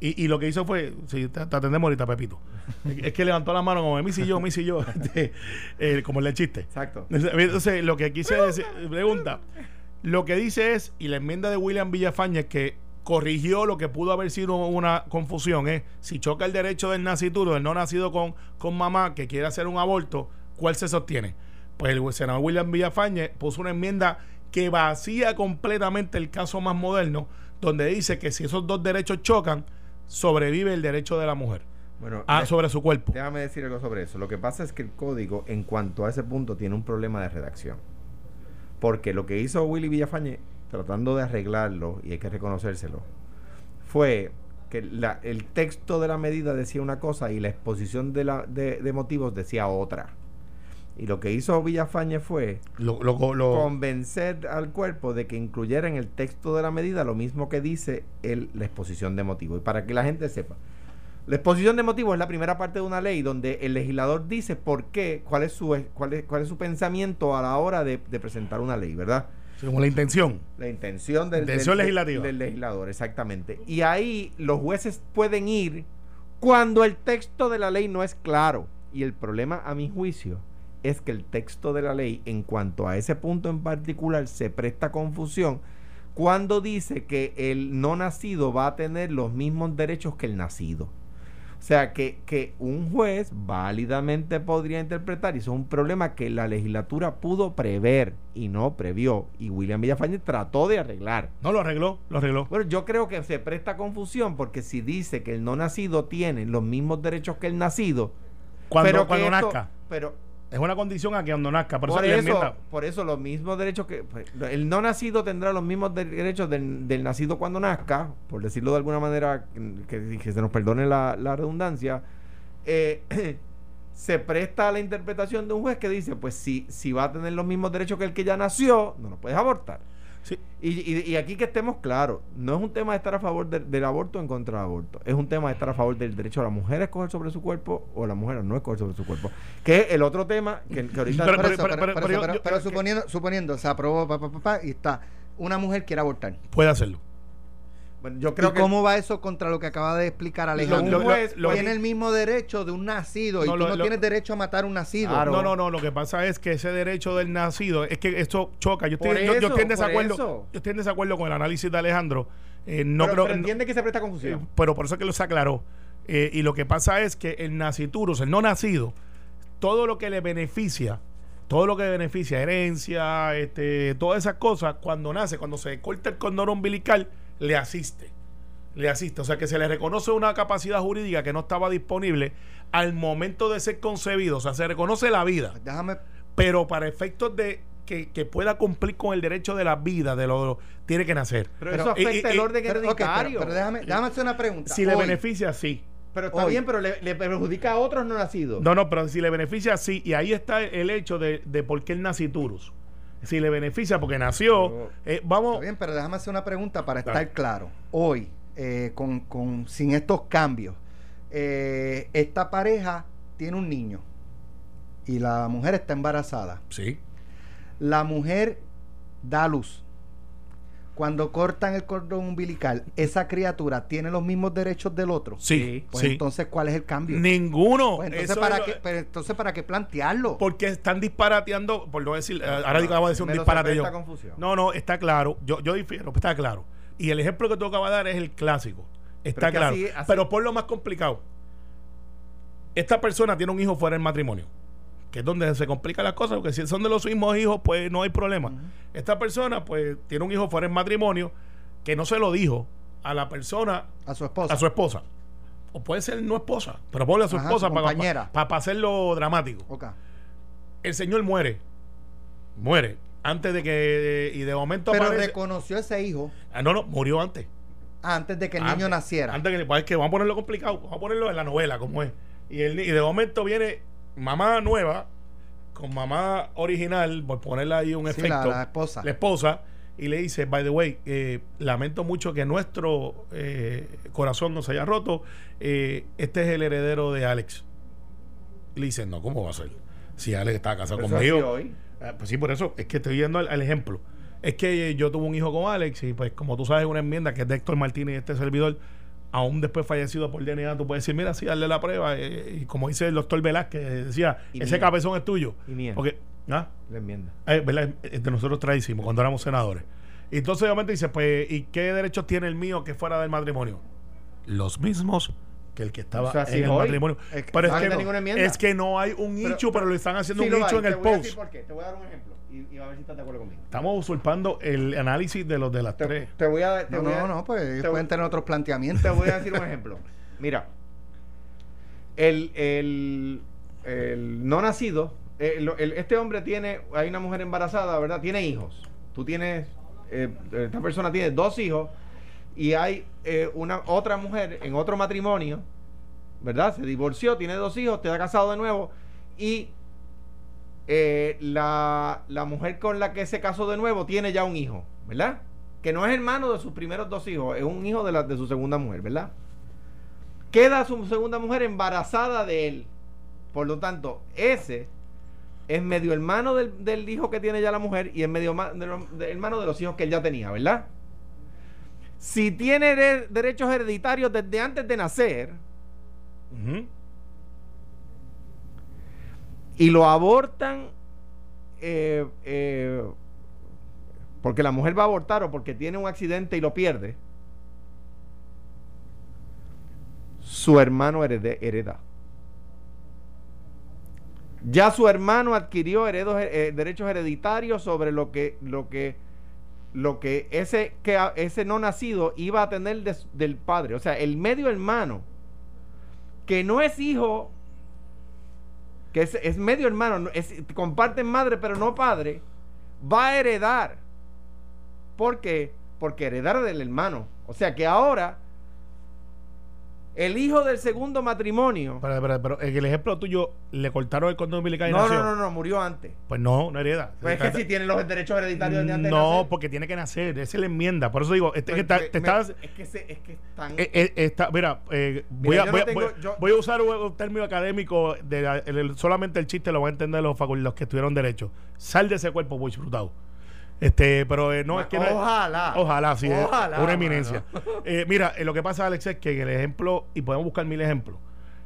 Y, y lo que hizo fue, sí, te, te atendemos ahorita, Pepito. es, es que levantó la mano como, mi si yo, mi si yo, <laughs> este, eh, como el del chiste. Exacto. Entonces, lo que quise decir, pregunta, lo que dice es, y la enmienda de William Villafañez que corrigió lo que pudo haber sido una confusión, es si choca el derecho del nacituro, del no nacido con, con mamá que quiere hacer un aborto, ¿cuál se sostiene? Pues el senador William Villafañez puso una enmienda que vacía completamente el caso más moderno, donde dice que si esos dos derechos chocan, sobrevive el derecho de la mujer. Bueno, ah, sobre su cuerpo. Déjame decir algo sobre eso. Lo que pasa es que el código, en cuanto a ese punto, tiene un problema de redacción. Porque lo que hizo Willy Villafañe, tratando de arreglarlo, y hay que reconocérselo, fue que la- el texto de la medida decía una cosa y la exposición de, la, de, de motivos decía otra. Y lo que hizo Villafañe fue Lo, lo- lo- convencer al cuerpo de que incluyera en el texto de la medida lo mismo que dice el, la exposición de motivos. Y para que la gente sepa, la exposición de motivos es la primera parte de una ley donde el legislador dice por qué, cuál es su, cuál es, cuál es su pensamiento a la hora de, de presentar una ley, ¿verdad? según la intención. La intención del, Intención del- legislativa. del legislador, exactamente. Y ahí los jueces pueden ir cuando el texto de la ley no es claro. Y el problema, a mi juicio, es que el texto de la ley, en cuanto a ese punto en particular, se presta confusión cuando dice que el no nacido va a tener los mismos derechos que el nacido. O sea, que, que un juez válidamente podría interpretar, y eso es un problema que la legislatura pudo prever y no previó, y William Villafañe trató de arreglar. No, lo arregló, lo arregló. Bueno, yo creo que se presta confusión porque si dice que el no nacido tiene los mismos derechos que el nacido, Cuando, pero que cuando esto- nazca. Pero Es una condición a que cuando nazca. Por, por, eso, eso, por eso los mismos derechos que pues, el no nacido tendrá los mismos de- derechos del, del nacido cuando nazca, por decirlo de alguna manera, que, que se nos perdone la, la redundancia, eh, <clears throat> se presta a la interpretación de un juez que dice, pues si, si va a tener los mismos derechos que el que ya nació, no lo puedes abortar. Sí. Y, y- y aquí que estemos claros, no es un tema de estar a favor del- del aborto o en contra del aborto, es un tema de estar a favor del derecho a la mujer a escoger sobre su cuerpo o a la mujer a no escoger sobre su cuerpo, que es el otro tema que, que ahorita... Pero- suponiendo, suponiendo, se aprobó pa, pa, pa, pa, y está, una mujer quiere abortar. Puede hacerlo. Bueno, yo creo ¿Y que... cómo va eso contra lo que acaba de explicar Alejandro? Lo- un lo- juez lo- tiene el mismo derecho de un nacido y No, tú lo- no lo- tienes derecho a matar a un nacido. Claro. No, no, no. Lo que pasa es que ese derecho del nacido, es que esto choca. Yo estoy, yo, yo estoy en desacuerdo. eso. Yo estoy en desacuerdo con el análisis de Alejandro. Eh, no pero, creo pero no- entiende que se presta eh, confusión. pero por eso es que lo se aclaró. Eh, y lo que pasa es que el naciturus, el no nacido, todo lo que le beneficia, todo lo que le beneficia, herencia, este, todas esas cosas, cuando nace, cuando se corta el cordón umbilical, le asiste. Le asiste. O sea que se le reconoce una capacidad jurídica que no estaba disponible al momento de ser concebido. O sea, se reconoce la vida Déjame, pero para efectos de que, que pueda cumplir con el derecho de la vida, de lo tiene que nacer. pero, pero- eso afecta y- y- el orden pero, ok, hereditario. pero, pero déjame, déjame hacer una pregunta. Si le beneficia, sí. Pero está Hoy. bien, pero le, le perjudica a otros no nacidos. No, no, pero si le beneficia, sí. Y ahí está el hecho de, de por qué el naciturus. Si le beneficia porque nació, eh, vamos. Está bien, pero déjame hacer una pregunta para Dale. estar claro. Hoy, eh, con, con- sin estos cambios, eh, esta pareja tiene un niño y la mujer está embarazada. Sí. La mujer da luz. Cuando cortan el cordón umbilical, esa criatura tiene los mismos derechos del otro. Sí, Pues sí. entonces, ¿cuál es el cambio? Ninguno. Pues entonces, Eso ¿para lo- qué, pero entonces, ¿para qué plantearlo? Porque están disparateando, por no decir, eh, ahora acabo de decir un disparate yo. No, no, está claro. Yo, yo difiero, está claro. Y el ejemplo que tú acabas de dar es el clásico. Está Pero claro. así- así- Pero por lo más complicado. Esta persona tiene un hijo fuera del matrimonio. Que es donde se complican las cosas, porque si son de los mismos hijos, pues no hay problema. Esta persona, pues, tiene un hijo fuera del matrimonio que no se lo dijo a la persona, A su esposa. a su esposa. O puede ser no esposa, pero ponle a su Ajá, esposa su para, para, para hacerlo dramático el señor muere. Muere. Antes de que. Y de momento Pero aparece. reconoció ese hijo Ah, no, no, murió antes. antes de que el Antes- niño naciera. Antes que, pues, es que vamos a ponerlo complicado. Vamos a ponerlo en la novela, como es. Y, el, y de momento viene mamá nueva con mamá original, por ponerle ahí un Sí, efecto. la esposa. la esposa. Y le dice, by the way, eh, lamento mucho que nuestro eh, corazón no se haya roto. eh, este es el heredero de Alex. Y le dice, no, ¿cómo va a ser? Si Alex está casado conmigo. hoy. Ah, Pues sí, por eso es que estoy viendo al, ejemplo. Es que yo tuve un hijo con Alex y pues como tú sabes una enmienda que es de Héctor Martínez y este servidor, aún después fallecido por DNA, tú puedes decir, mira, sí, darle la prueba. eh, y como dice el doctor Velázquez, decía, Y ese mía. cabezón es tuyo. Y mía. Porque, ¿ah? La enmienda. Eh, ¿verdad? Eh, De nosotros traísimos cuando éramos senadores. Y entonces obviamente dice, pues, ¿y qué derechos tiene el mío que fuera del matrimonio? Los mismos que el que estaba O sea, si en el hoy- matrimonio. es que pero no es hay que, ninguna enmienda. es que no hay un nicho, pero, le están haciendo un lo nicho en el te voy a post. decir por qué. Te voy a dar un ejemplo. Y, y a ver si estás de acuerdo conmigo. Estamos usurpando el análisis de los de las Te, tres. te voy a. Te No, voy a- no, no, pues ellos te voy- pueden tener otros planteamientos. Te voy a decir un ejemplo. Mira, el, el, el no nacido, eh, lo- el- este hombre tiene, hay una mujer embarazada, ¿verdad? Tiene hijos. Tú tienes, eh, esta persona tiene dos hijos y hay eh, una otra mujer en otro matrimonio, ¿verdad? Se divorció, tiene dos hijos, está casado de nuevo y eh, la, la mujer con la que se casó de nuevo tiene ya un hijo, ¿verdad? Que no es hermano de sus primeros dos hijos, es un hijo de, la, de su segunda mujer, ¿verdad? Queda su segunda mujer embarazada de él. Por lo tanto, ese es medio hermano del, del hijo que tiene ya la mujer y es medio hermano de los hijos que él ya tenía, ¿verdad? Si tiene hered- derechos hereditarios desde antes de nacer y lo abortan eh, eh, porque la mujer va a abortar o porque tiene un accidente y lo pierde, su hermano herede- hereda. Ya su hermano adquirió heredos, eh, derechos hereditarios sobre lo que, lo que, lo que ese, que ese no nacido iba a tener del padre. O sea, el medio hermano, que no es hijo, que es, medio hermano, comparten madre pero no padre, va a heredar. ¿Por qué? Porque heredar del hermano. O sea que ahora el hijo del segundo matrimonio. Pero, pero, pero en el ejemplo tuyo, le cortaron el cordón umbilical y No, nació. no, no, no, murió antes. Pues no, no hereda. Pues es que si tiene los derechos hereditarios de antes No, nacer. porque tiene que nacer. Esa es la enmienda. Por eso digo, este, que Pues, está- te me- estás. es que se- es que están Eh, eh, está- mira, eh, voy, Mira, a, voy, no tengo- voy- yo- voy a usar un, término académico, de, la- el- el- solamente el chiste lo van a entender los, los que estuvieron derecho. Sal de ese cuerpo, Bush Brutado. Este, pero eh, no es que no es- Ojalá. Ojalá, sí, es Ojalá, una eminencia. Eh, mira, eh, lo que pasa, Alex, es que en el ejemplo, y podemos buscar mil ejemplos,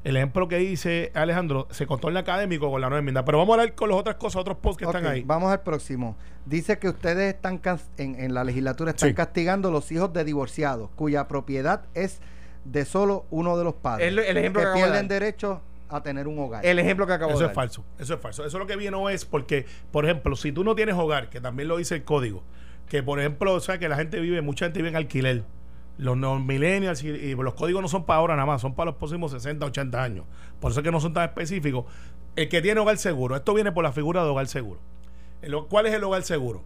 el ejemplo que dice Alejandro se contó en el académico con la nueva enmienda. Pero vamos a hablar con las otras cosas, otros posts que Ok, están ahí. Vamos al próximo. Dice que ustedes están cas- en, en la legislatura están Sí. castigando los hijos de divorciados cuya propiedad es de solo uno de los padres. El- el ejemplo que que acabo de pierden dar. derecho a tener un hogar. El ejemplo que acabo Eso de es dar. falso, eso es falso. Eso lo que viene es porque, por ejemplo, si tú no tienes hogar, que también lo dice el código, que por ejemplo, o sea, que la gente vive, mucha gente vive en alquiler. Los millennials y, y los códigos no son para ahora nada más, son para los próximos 60, 80 años. Por eso es que no son tan específicos. El que tiene hogar seguro, esto viene por la figura de hogar seguro. El- ¿Cuál es el hogar seguro?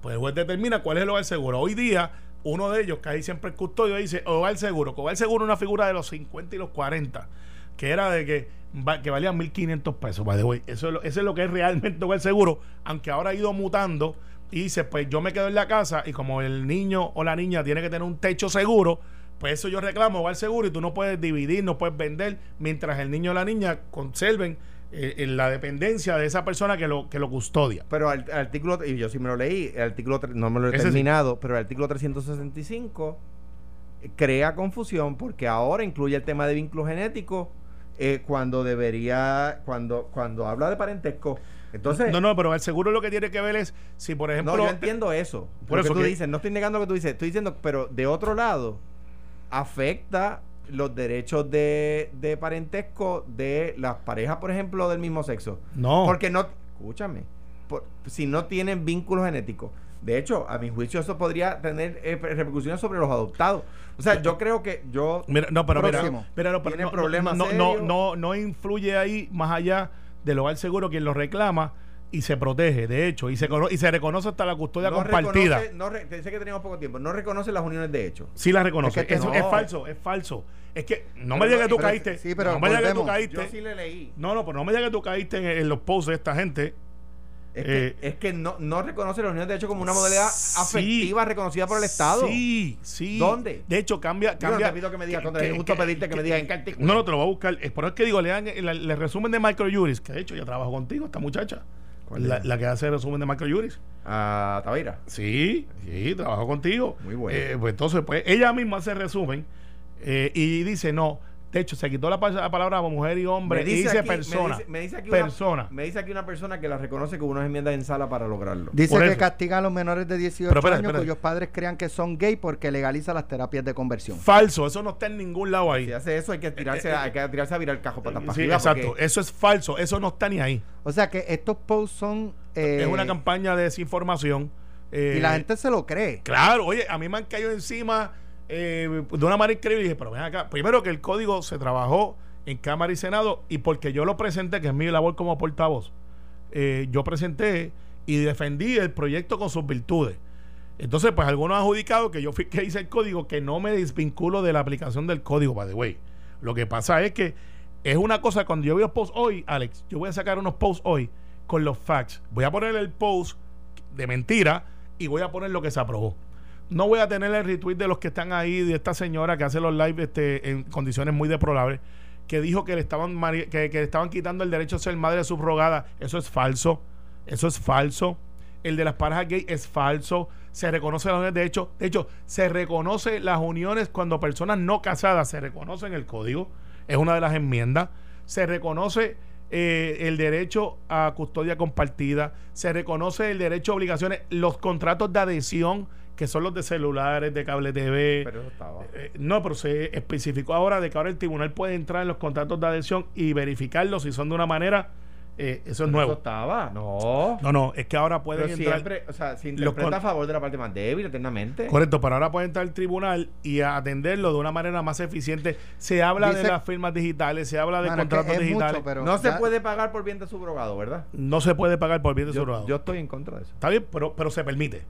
Pues el juez determina cuál es el hogar seguro. Hoy día, uno de ellos, que ahí siempre el custodio, dice hogar seguro. Hogar seguro es una figura de los 50 y los 40, que era de que, va- que valía 1.500 pesos. by the way. Eso es, lo, eso es lo que es realmente <laughs> hogar seguro, aunque ahora ha ido mutando y dice, pues yo me quedo en la casa y como el niño o la niña tiene que tener un techo seguro, pues eso yo reclamo hogar seguro y tú no puedes dividir, no puedes vender mientras el niño o la niña conserven eh, en la dependencia de esa persona que lo, que lo custodia. Pero el, el artículo, y yo sí me lo leí, el artículo, no me lo he Ese sí. terminado, pero el artículo 365 crea confusión porque ahora incluye el tema de vínculo genético eh, cuando debería, cuando, cuando habla de parentesco. Entonces, no, no, pero el seguro lo que tiene que ver es si, por ejemplo, no, yo entiendo eso. Por eso tú que- dices, no estoy negando lo que tú dices, estoy diciendo, pero de otro lado, afecta los derechos de, de parentesco de las parejas, por ejemplo, del mismo sexo. no. Porque no, escúchame, por- si no tienen vínculos genéticos. De hecho, a mi juicio eso podría tener eh, repercusiones sobre los adoptados. O sea, yo creo que yo... Mira, no, pero mira, Próximo. mira, no, pero Tiene no, problemas no, no, no, no influye ahí más allá del hogar seguro quien lo reclama y se protege, de hecho, y se y se reconoce hasta la custodia no compartida. reconoce- no re- sé que tenemos poco tiempo. No reconoce las uniones de hecho. Sí la reconoce. Es que Eso no. es falso, es falso. Es que no me digas que tú pero- caíste. sí, pero no me digas que tú caíste. Yo sí le leí. No, no, pero no me digas que tú caíste en, en los posts de esta gente. Es Eh, que, es que no, no reconoce las uniones de hecho como una modalidad Sí. afectiva reconocida por el Estado. Sí, sí. ¿Dónde? De hecho, cambia. Yo no cambia te pido que me digas, que- contra, es que- justo que- pedirte que me digas en qué artículo. No, no, te lo voy a buscar. Es por eso que digo, lean el, el- el resumen de Microjuris, que de hecho ya trabajo contigo, esta muchacha. ¿Cuál La, la que hace el resumen de Microjuris. A Tavira. Sí, sí, trabajo contigo. Muy bueno. Eh, pues entonces, pues ella misma hace el resumen eh, y dice, no, de hecho, se quitó la, pa- la palabra mujer y hombre y dice aquí- persona. Me dice, me dice aquí persona. Una, me dice aquí una persona que la reconoce con unas enmiendas en sala para lograrlo. Dice que castiga a los menores de 18 Pero espérate, años cuyos padres crean que son gay porque legaliza las terapias de conversión. Falso, eso no está en ningún lado ahí. Si hace eso hay que tirarse, Eh, eh, hay que tirarse a virar el cajo para Sí, arriba. exacto, porque- eso es falso, eso no está ni ahí. O sea que estos posts son... eh, es una campaña de desinformación. eh, Y la gente se lo cree. Claro, oye, a mí me han caído encima eh, de una manera increíble. Y dije, pero ven acá. Primero que el código se trabajó en Cámara y Senado y porque yo lo presenté, que es mi labor como portavoz, eh, yo presenté y defendí el proyecto con sus virtudes. Entonces, pues algunos han adjudicado que yo fui que hice el código, que no me desvinculo de la aplicación del código, by the way. Lo que pasa es que es una cosa, cuando yo veo post hoy, Alex, yo voy a sacar unos posts hoy con los facts. Voy a poner el post de mentira y voy a poner lo que se aprobó. No voy a tener el retweet de los que están ahí, de esta señora que hace los live este, en condiciones muy deplorables, que dijo que le estaban que, que le estaban quitando el derecho a ser madre subrogada. Eso es falso. Eso es falso. El de las parejas gay es falso. Se reconoce las uniones de hecho. De hecho, se reconoce las uniones cuando personas no casadas se reconocen el código. Es una de las enmiendas. Se reconoce eh, el derecho a custodia compartida. Se reconoce el derecho a obligaciones. Los contratos de adhesión que son los de celulares, de cable TV. Pero eso estaba. Eh, no, pero se especificó ahora de que ahora el tribunal puede entrar en los contratos de adhesión y verificarlos si son de una manera. eh, eso es nuevo. Eso estaba. No. No, no, es que ahora pueden Pero entrar. siempre, o sea, se interpreta a favor de la parte más débil eternamente. Correcto, pero ahora puede entrar el tribunal y atenderlo de una manera más eficiente. Se habla de las firmas digitales, se habla de Mano, contratos mucho, digitales. pero no se puede pagar por bien de subrogado, ¿verdad? No se puede pagar por bien de Yo, subrogado. yo estoy en contra de eso. Está bien, pero, pero se permite.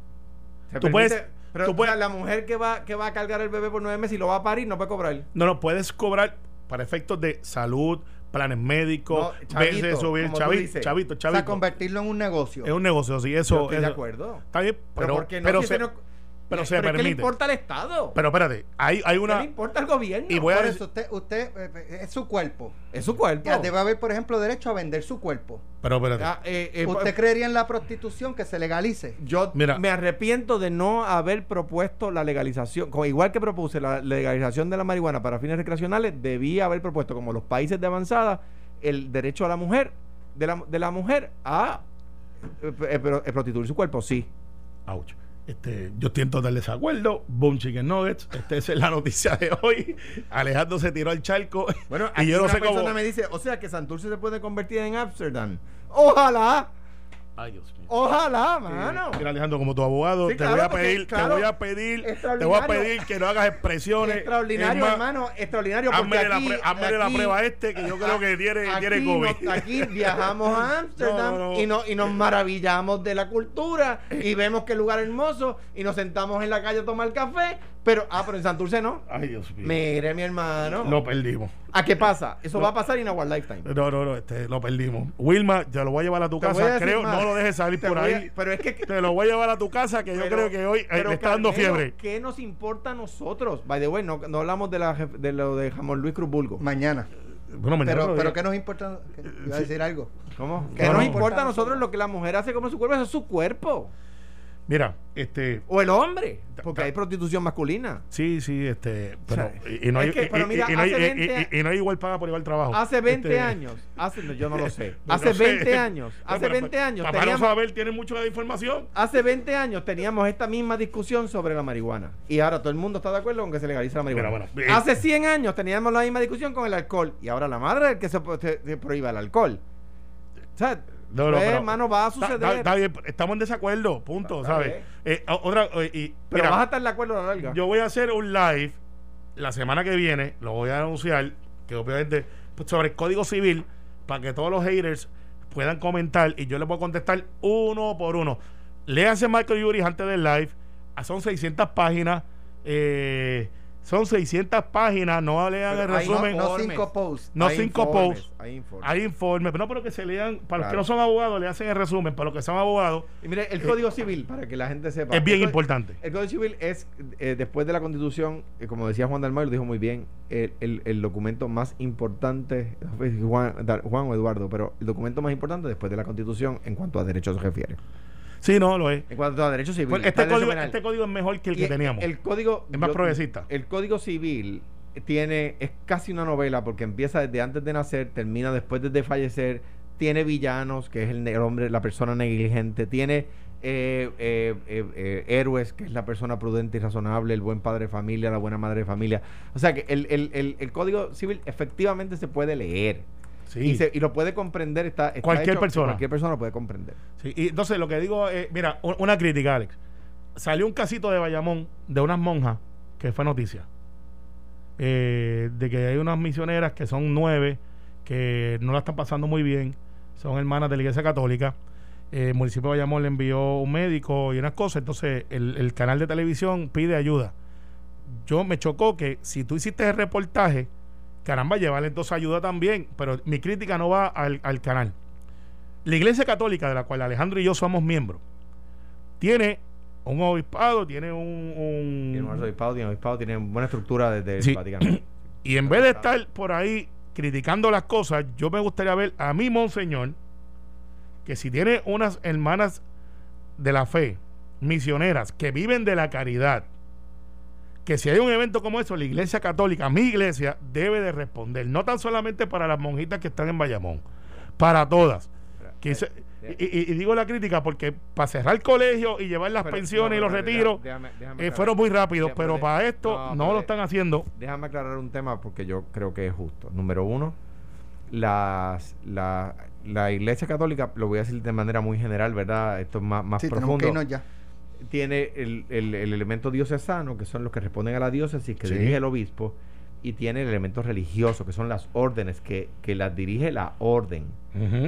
Se Tú permite- puedes- pero tú o puedes- sea, la mujer que va, que va a cargar el bebé por nueve meses y lo va a parir no puede cobrar. No, no, puedes cobrar para efectos de salud, planes médicos, No, chavito, veces subir, como tú chavito, dices. chavito, O sea, chavito. convertirlo en un negocio. Es un negocio, sí, eso. Yo estoy de eso- acuerdo. Está bien, Pero, pero, ¿por qué no? pero Si se, ese no- pero se es que le permite. importa al Estado. Pero espérate, hay, hay ¿Qué le una. importa al gobierno? Y voy Por eso usted, usted eh, es su cuerpo. Es su cuerpo. Ya, debe haber, por ejemplo, derecho a vender su cuerpo. Pero espérate. Ah, eh, eh, ¿Usted creería en la prostitución que se legalice? Yo Mira. me arrepiento de no haber propuesto la legalización, como igual que propuse la legalización de la marihuana para fines recreacionales, debía haber propuesto, como los países de avanzada, el derecho a la mujer, de la, de la mujer a eh, eh, pero, eh, prostituir su cuerpo, sí. Ouch. Este, yo estoy en total desacuerdo. Boom Chicken Nuggets. Esta es la noticia de hoy. Alejandro se tiró al charco. Bueno, <laughs> y yo no una sé persona cómo. me dice, o sea que Santurce se puede convertir en Amsterdam. Ojalá, Ay, Dios mío. ojalá, mano. Mira, Alejandro, como tu abogado, Sí, te, claro, voy a porque, pedir, te voy a pedir, te voy a pedir que no hagas expresiones. Extraordinario, hermano, extraordinario. Házmele la, pre- la prueba este que yo creo que tiene, aquí, tiene COVID. nos- aquí viajamos a <laughs> Ámsterdam No, no, no. Y, no- y nos maravillamos de la cultura y vemos que lugar hermoso y nos sentamos en la calle a tomar café. Pero, ah, pero en Santurce no. Ay, Dios mío. Mire, mi hermano. Lo perdimos. ¿A qué pasa? Eso No. va a pasar in our lifetime. No, no, no, este, lo perdimos. Wilma, te lo voy a llevar a tu Te voy a casa. Creo, más. no lo dejes salir Te por a- ahí. pero es que. Te lo voy a llevar a tu casa que yo creo que hoy eh, pero, está dando Carmelo, fiebre. ¿Qué nos importa a nosotros? By the way, no, no hablamos de, la, de lo de Jamón Luis Cruz Bulgo. Mañana. Bueno, mañana Pero, pero. ¿qué nos importa? ¿Qué? Iba a decir algo. ¿Cómo? ¿Qué ¿Qué no nos importa a nosotros nosotros? lo que la mujer hace con su cuerpo? Eso es su cuerpo. Mira, este, O el hombre. Porque hay prostitución masculina. sí, sí, este, pero, y, no hay, que, y- pero y- mira, y no hay- hace y- 20 y- y no hay igual paga por igual trabajo. Hace 20 Este, años, hace, no, yo no lo <laughs> sé. no Hace sé. 20 años, No, hace pero, 20 años Para no saber, tiene mucha información. hace 20 años teníamos esta misma discusión sobre la marihuana. Y ahora todo el mundo está de acuerdo con que se legalice la marihuana. Mira, bueno, eh, hace 100 años teníamos la misma discusión con el alcohol. Y ahora la madre es el que se, se- se prohíba el alcohol. O sea, No, no, pues, pero- hermano, va a suceder. está- bien, estamos en desacuerdo, punto, ¿sabes? Eh, otra, eh, y, pero mira, vas a estar de acuerdo a la larga. Yo voy a hacer un live la semana que viene, lo voy a anunciar, que obviamente pues, sobre el código civil, para que todos los haters puedan comentar y yo les voy a contestar uno por uno. Léanse Michael Yuris antes del live, son 600 páginas, eh, son 600 páginas, no lean Pero el resumen. No cinco posts. No Hay cinco informes, posts. Hay informes. Hay informes, pero no, pero que se lean, para los que no son abogados, le hacen el resumen, para los que son abogados, Y mire, el Código Civil, para que la gente sepa. es bien el importante. El Código Civil es, eh, después de la Constitución, eh, como decía Juan Dalmau, lo dijo muy bien, el, el- el documento más importante, Juan, Juan o Eduardo, pero el documento más importante después de la Constitución en cuanto a derechos se refiere. Sí, no, lo es. En cuanto a derechos civiles. Pues este, código, este código es mejor que el Y que teníamos. El código. Es más progresista. El Código Civil tiene. Es casi una novela porque empieza desde antes de nacer, termina después de fallecer. Tiene villanos, que es el, hombre, la persona negligente. Tiene. eh, eh, eh, eh, héroes, que es la persona prudente y razonable, el buen padre de familia, la buena madre de familia. O sea que el, el- el- el Código Civil efectivamente se puede leer Sí. y, se- y lo puede comprender. Está, está Cualquier hecho persona. Cualquier persona lo puede comprender. Sí, y entonces lo que digo es, mira, una crítica, Alex. Salió un casito de Bayamón de unas monjas que fue noticia. eh, de que hay unas misioneras que son nueve, que no la están pasando muy bien, son hermanas de la Iglesia Católica. Eh, el municipio de Bayamón le envió un médico y unas cosas, entonces el, el canal de televisión pide ayuda. Yo me chocó que si tú hiciste el reportaje, caramba, llevarle entonces ayuda también, pero mi crítica no va al, al canal. La Iglesia Católica, de la cual Alejandro y yo somos miembros, tiene un obispado, tiene un... un- Tiene un arzobispado, tiene un obispado, tiene buena estructura desde Sí. el Vaticano. <clears throat> Y en vez de estar por ahí criticando las cosas, yo me gustaría ver a mi monseñor que si tiene unas hermanas de la fe, misioneras, que viven de la caridad, que si hay un evento como eso, la iglesia católica, mi iglesia, debe de responder, no tan solamente para las monjitas que están en Bayamón, para todas. Que se- y, y- y digo la crítica porque para cerrar el colegio y llevar las Pero- pensiones no, y los retiros déjame- déjame eh, fueron muy rápidos, Déjame- pero para esto no, no, pero- lo están haciendo. Déjame aclarar un tema porque yo creo que es justo. Número uno, las, la, la Iglesia Católica, lo voy a decir de manera muy general, ¿verdad? Esto es más, más Sí, tenemos que profundo. irnos ya. Tiene el, el- el elemento diocesano, que son los que responden a la diócesis, que Sí. dirige el obispo, y tiene el elemento religioso, que son las órdenes, que, que las dirige la orden.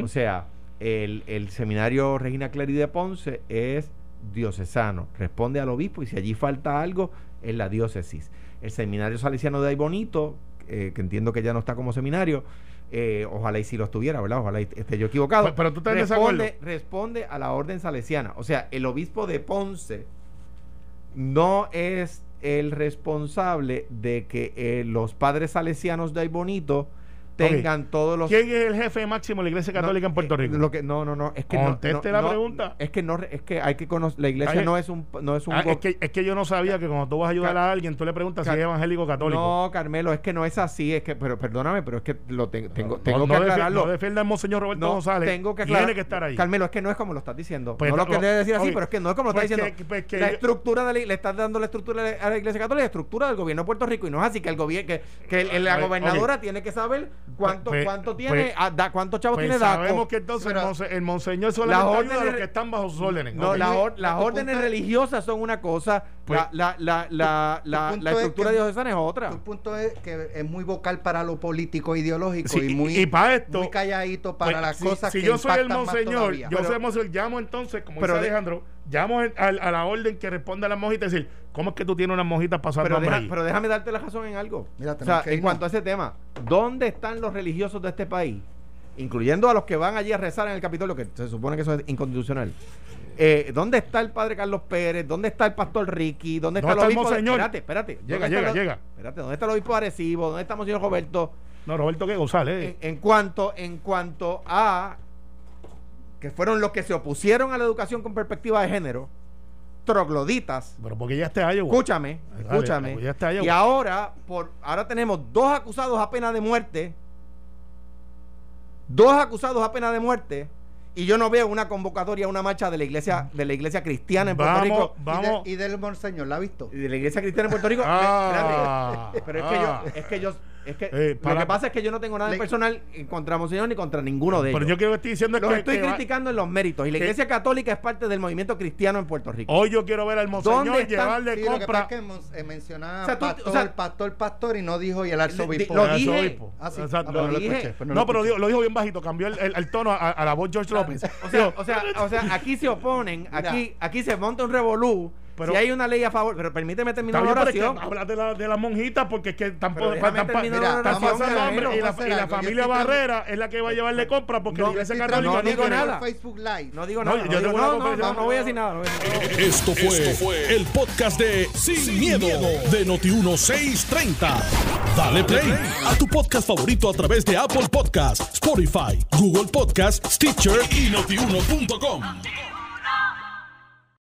O sea, el, el seminario Regina Cleri de Ponce es diocesano, responde al obispo y si allí falta algo, es la diócesis. El seminario salesiano de Aybonito, eh, que entiendo que ya no está como seminario, eh, ojalá y si lo estuviera, ¿verdad? Ojalá y esté yo equivocado. Pero- pero tú en responde, responde a la orden salesiana. O sea, el obispo de Ponce no es el responsable de que eh, los padres salesianos de Aybonito tengan todos los ¿Quién es el jefe máximo de la Iglesia Católica no, en Puerto eh, Rico? lo que, no, no, no. Es que Conteste no, la pregunta. Es que no, es que hay que conocer. La iglesia Ay, no es un, no es un. Ah, es, que, es que yo no sabía que cuando tú vas a ayudar a alguien, tú le preguntas Car- si es evangélico o católico. No, Carmelo, es que no es así. Es que, pero perdóname, pero es que lo te- tengo, tengo que aclararlo. No defienda al Monseñor Roberto González. tengo que aclarar. Tiene que estar ahí. Carmelo, es que no es como lo estás diciendo. Pues no lo quería decir así, pero es que no es como lo Pues estás que- diciendo. pues que la estructura de la, le estás dando la estructura a la iglesia católica, la estructura del gobierno de Puerto Rico. Y no es así que el gobierno, que, que la gobernadora tiene que saber cuánto, Pues- cuánto pues- tiene, ah, da- cuántos chavos Pues tiene DACO. sabemos que entonces Pero- el, monse- el monseñor solamente Las ayuda a los órdenes- que están bajo sus órdenes. No, la or- Tu las punto órdenes es- religiosas son una cosa, Pues- la, la, la, la, la, punto la es estructura que- diocesana es otra. Tu punto es que es muy vocal para lo político ideológico Sí, y muy, y para esto, muy calladito para Pues, las si, cosas si que yo soy el monseñor, yo Pero- soy el monseñor, llamo entonces, como Pero dice de- Alejandro, al- a, la orden que responde a las monjitas y decir, ¿cómo es que tú tienes unas monjitas pasando Pero, deja- ahí? pero déjame darte la razón en algo. Mira, o sea, que en cuanto a ese tema, ¿dónde están los religiosos de este país? Incluyendo a los que van allí a rezar en el Capitolio, que se supone que eso es inconstitucional. Eh, ¿Dónde está el padre Carlos Pérez? ¿Dónde está el pastor Ricky? ¿Dónde está ¿Dónde el obispo? Espérate, espérate. ¿Dónde Llega, está llega, el- llega. Espérate, ¿dónde está el obispo Arecibo? ¿Dónde está el monseñor Roberto? No, Roberto que González. en, en cuanto en cuanto a que fueron los que se opusieron a la educación con perspectiva de género trogloditas pero porque ya está Iowa. escúchame escúchame ya está Iowa. y ahora por ahora tenemos dos acusados a pena de muerte dos acusados a pena de muerte y yo no veo una convocatoria una marcha de la iglesia de la iglesia cristiana en Puerto Vamos, Rico ¿Y, de- vamos. y del monseñor, ¿la ha visto? y de la iglesia cristiana en Puerto Rico Ah, Espérate, pero es que ah. yo es que yo es que Eh, lo que pasa es que yo no tengo nada en personal contra Monseñor ni contra ninguno de Pero ellos yo quiero que estoy diciendo Los que, estoy que va- criticando en los méritos. Y la que- Iglesia Católica es parte del movimiento cristiano en Puerto Rico. hoy yo quiero ver al ¿Dónde monseñor están? llevarle Sí, lo que pasa compra es que mon- eh, mencionaba O sea, tú- pastor, o sea- pastor, pastor y no dijo y el arzobispo. Lo dije. arzobispo. Ah, sí. Exacto. Pero Lo no dije. escuché, pero no, lo pero dijo- lo dijo bien bajito, cambió el, el- el tono a, a la voz George López. O sea, o sea, o sea, aquí se oponen, aquí, aquí se monta un revolú. Pero- si hay una ley a favor, pero permíteme terminar la es que oración. habla de la, de la monjita porque es que tampoco están pasando hambre y la, y la familia Barrera es la que va a llevarle compra porque No, la iglesia católica no digo nada. Facebook Live. No digo nada. yo no voy a decir nada. Esto fue, el podcast de Sin, miedo, de Noti1630. Dale play a tu podcast favorito a través de Apple Podcasts, Spotify, Google Podcasts, Stitcher y notiuno.com.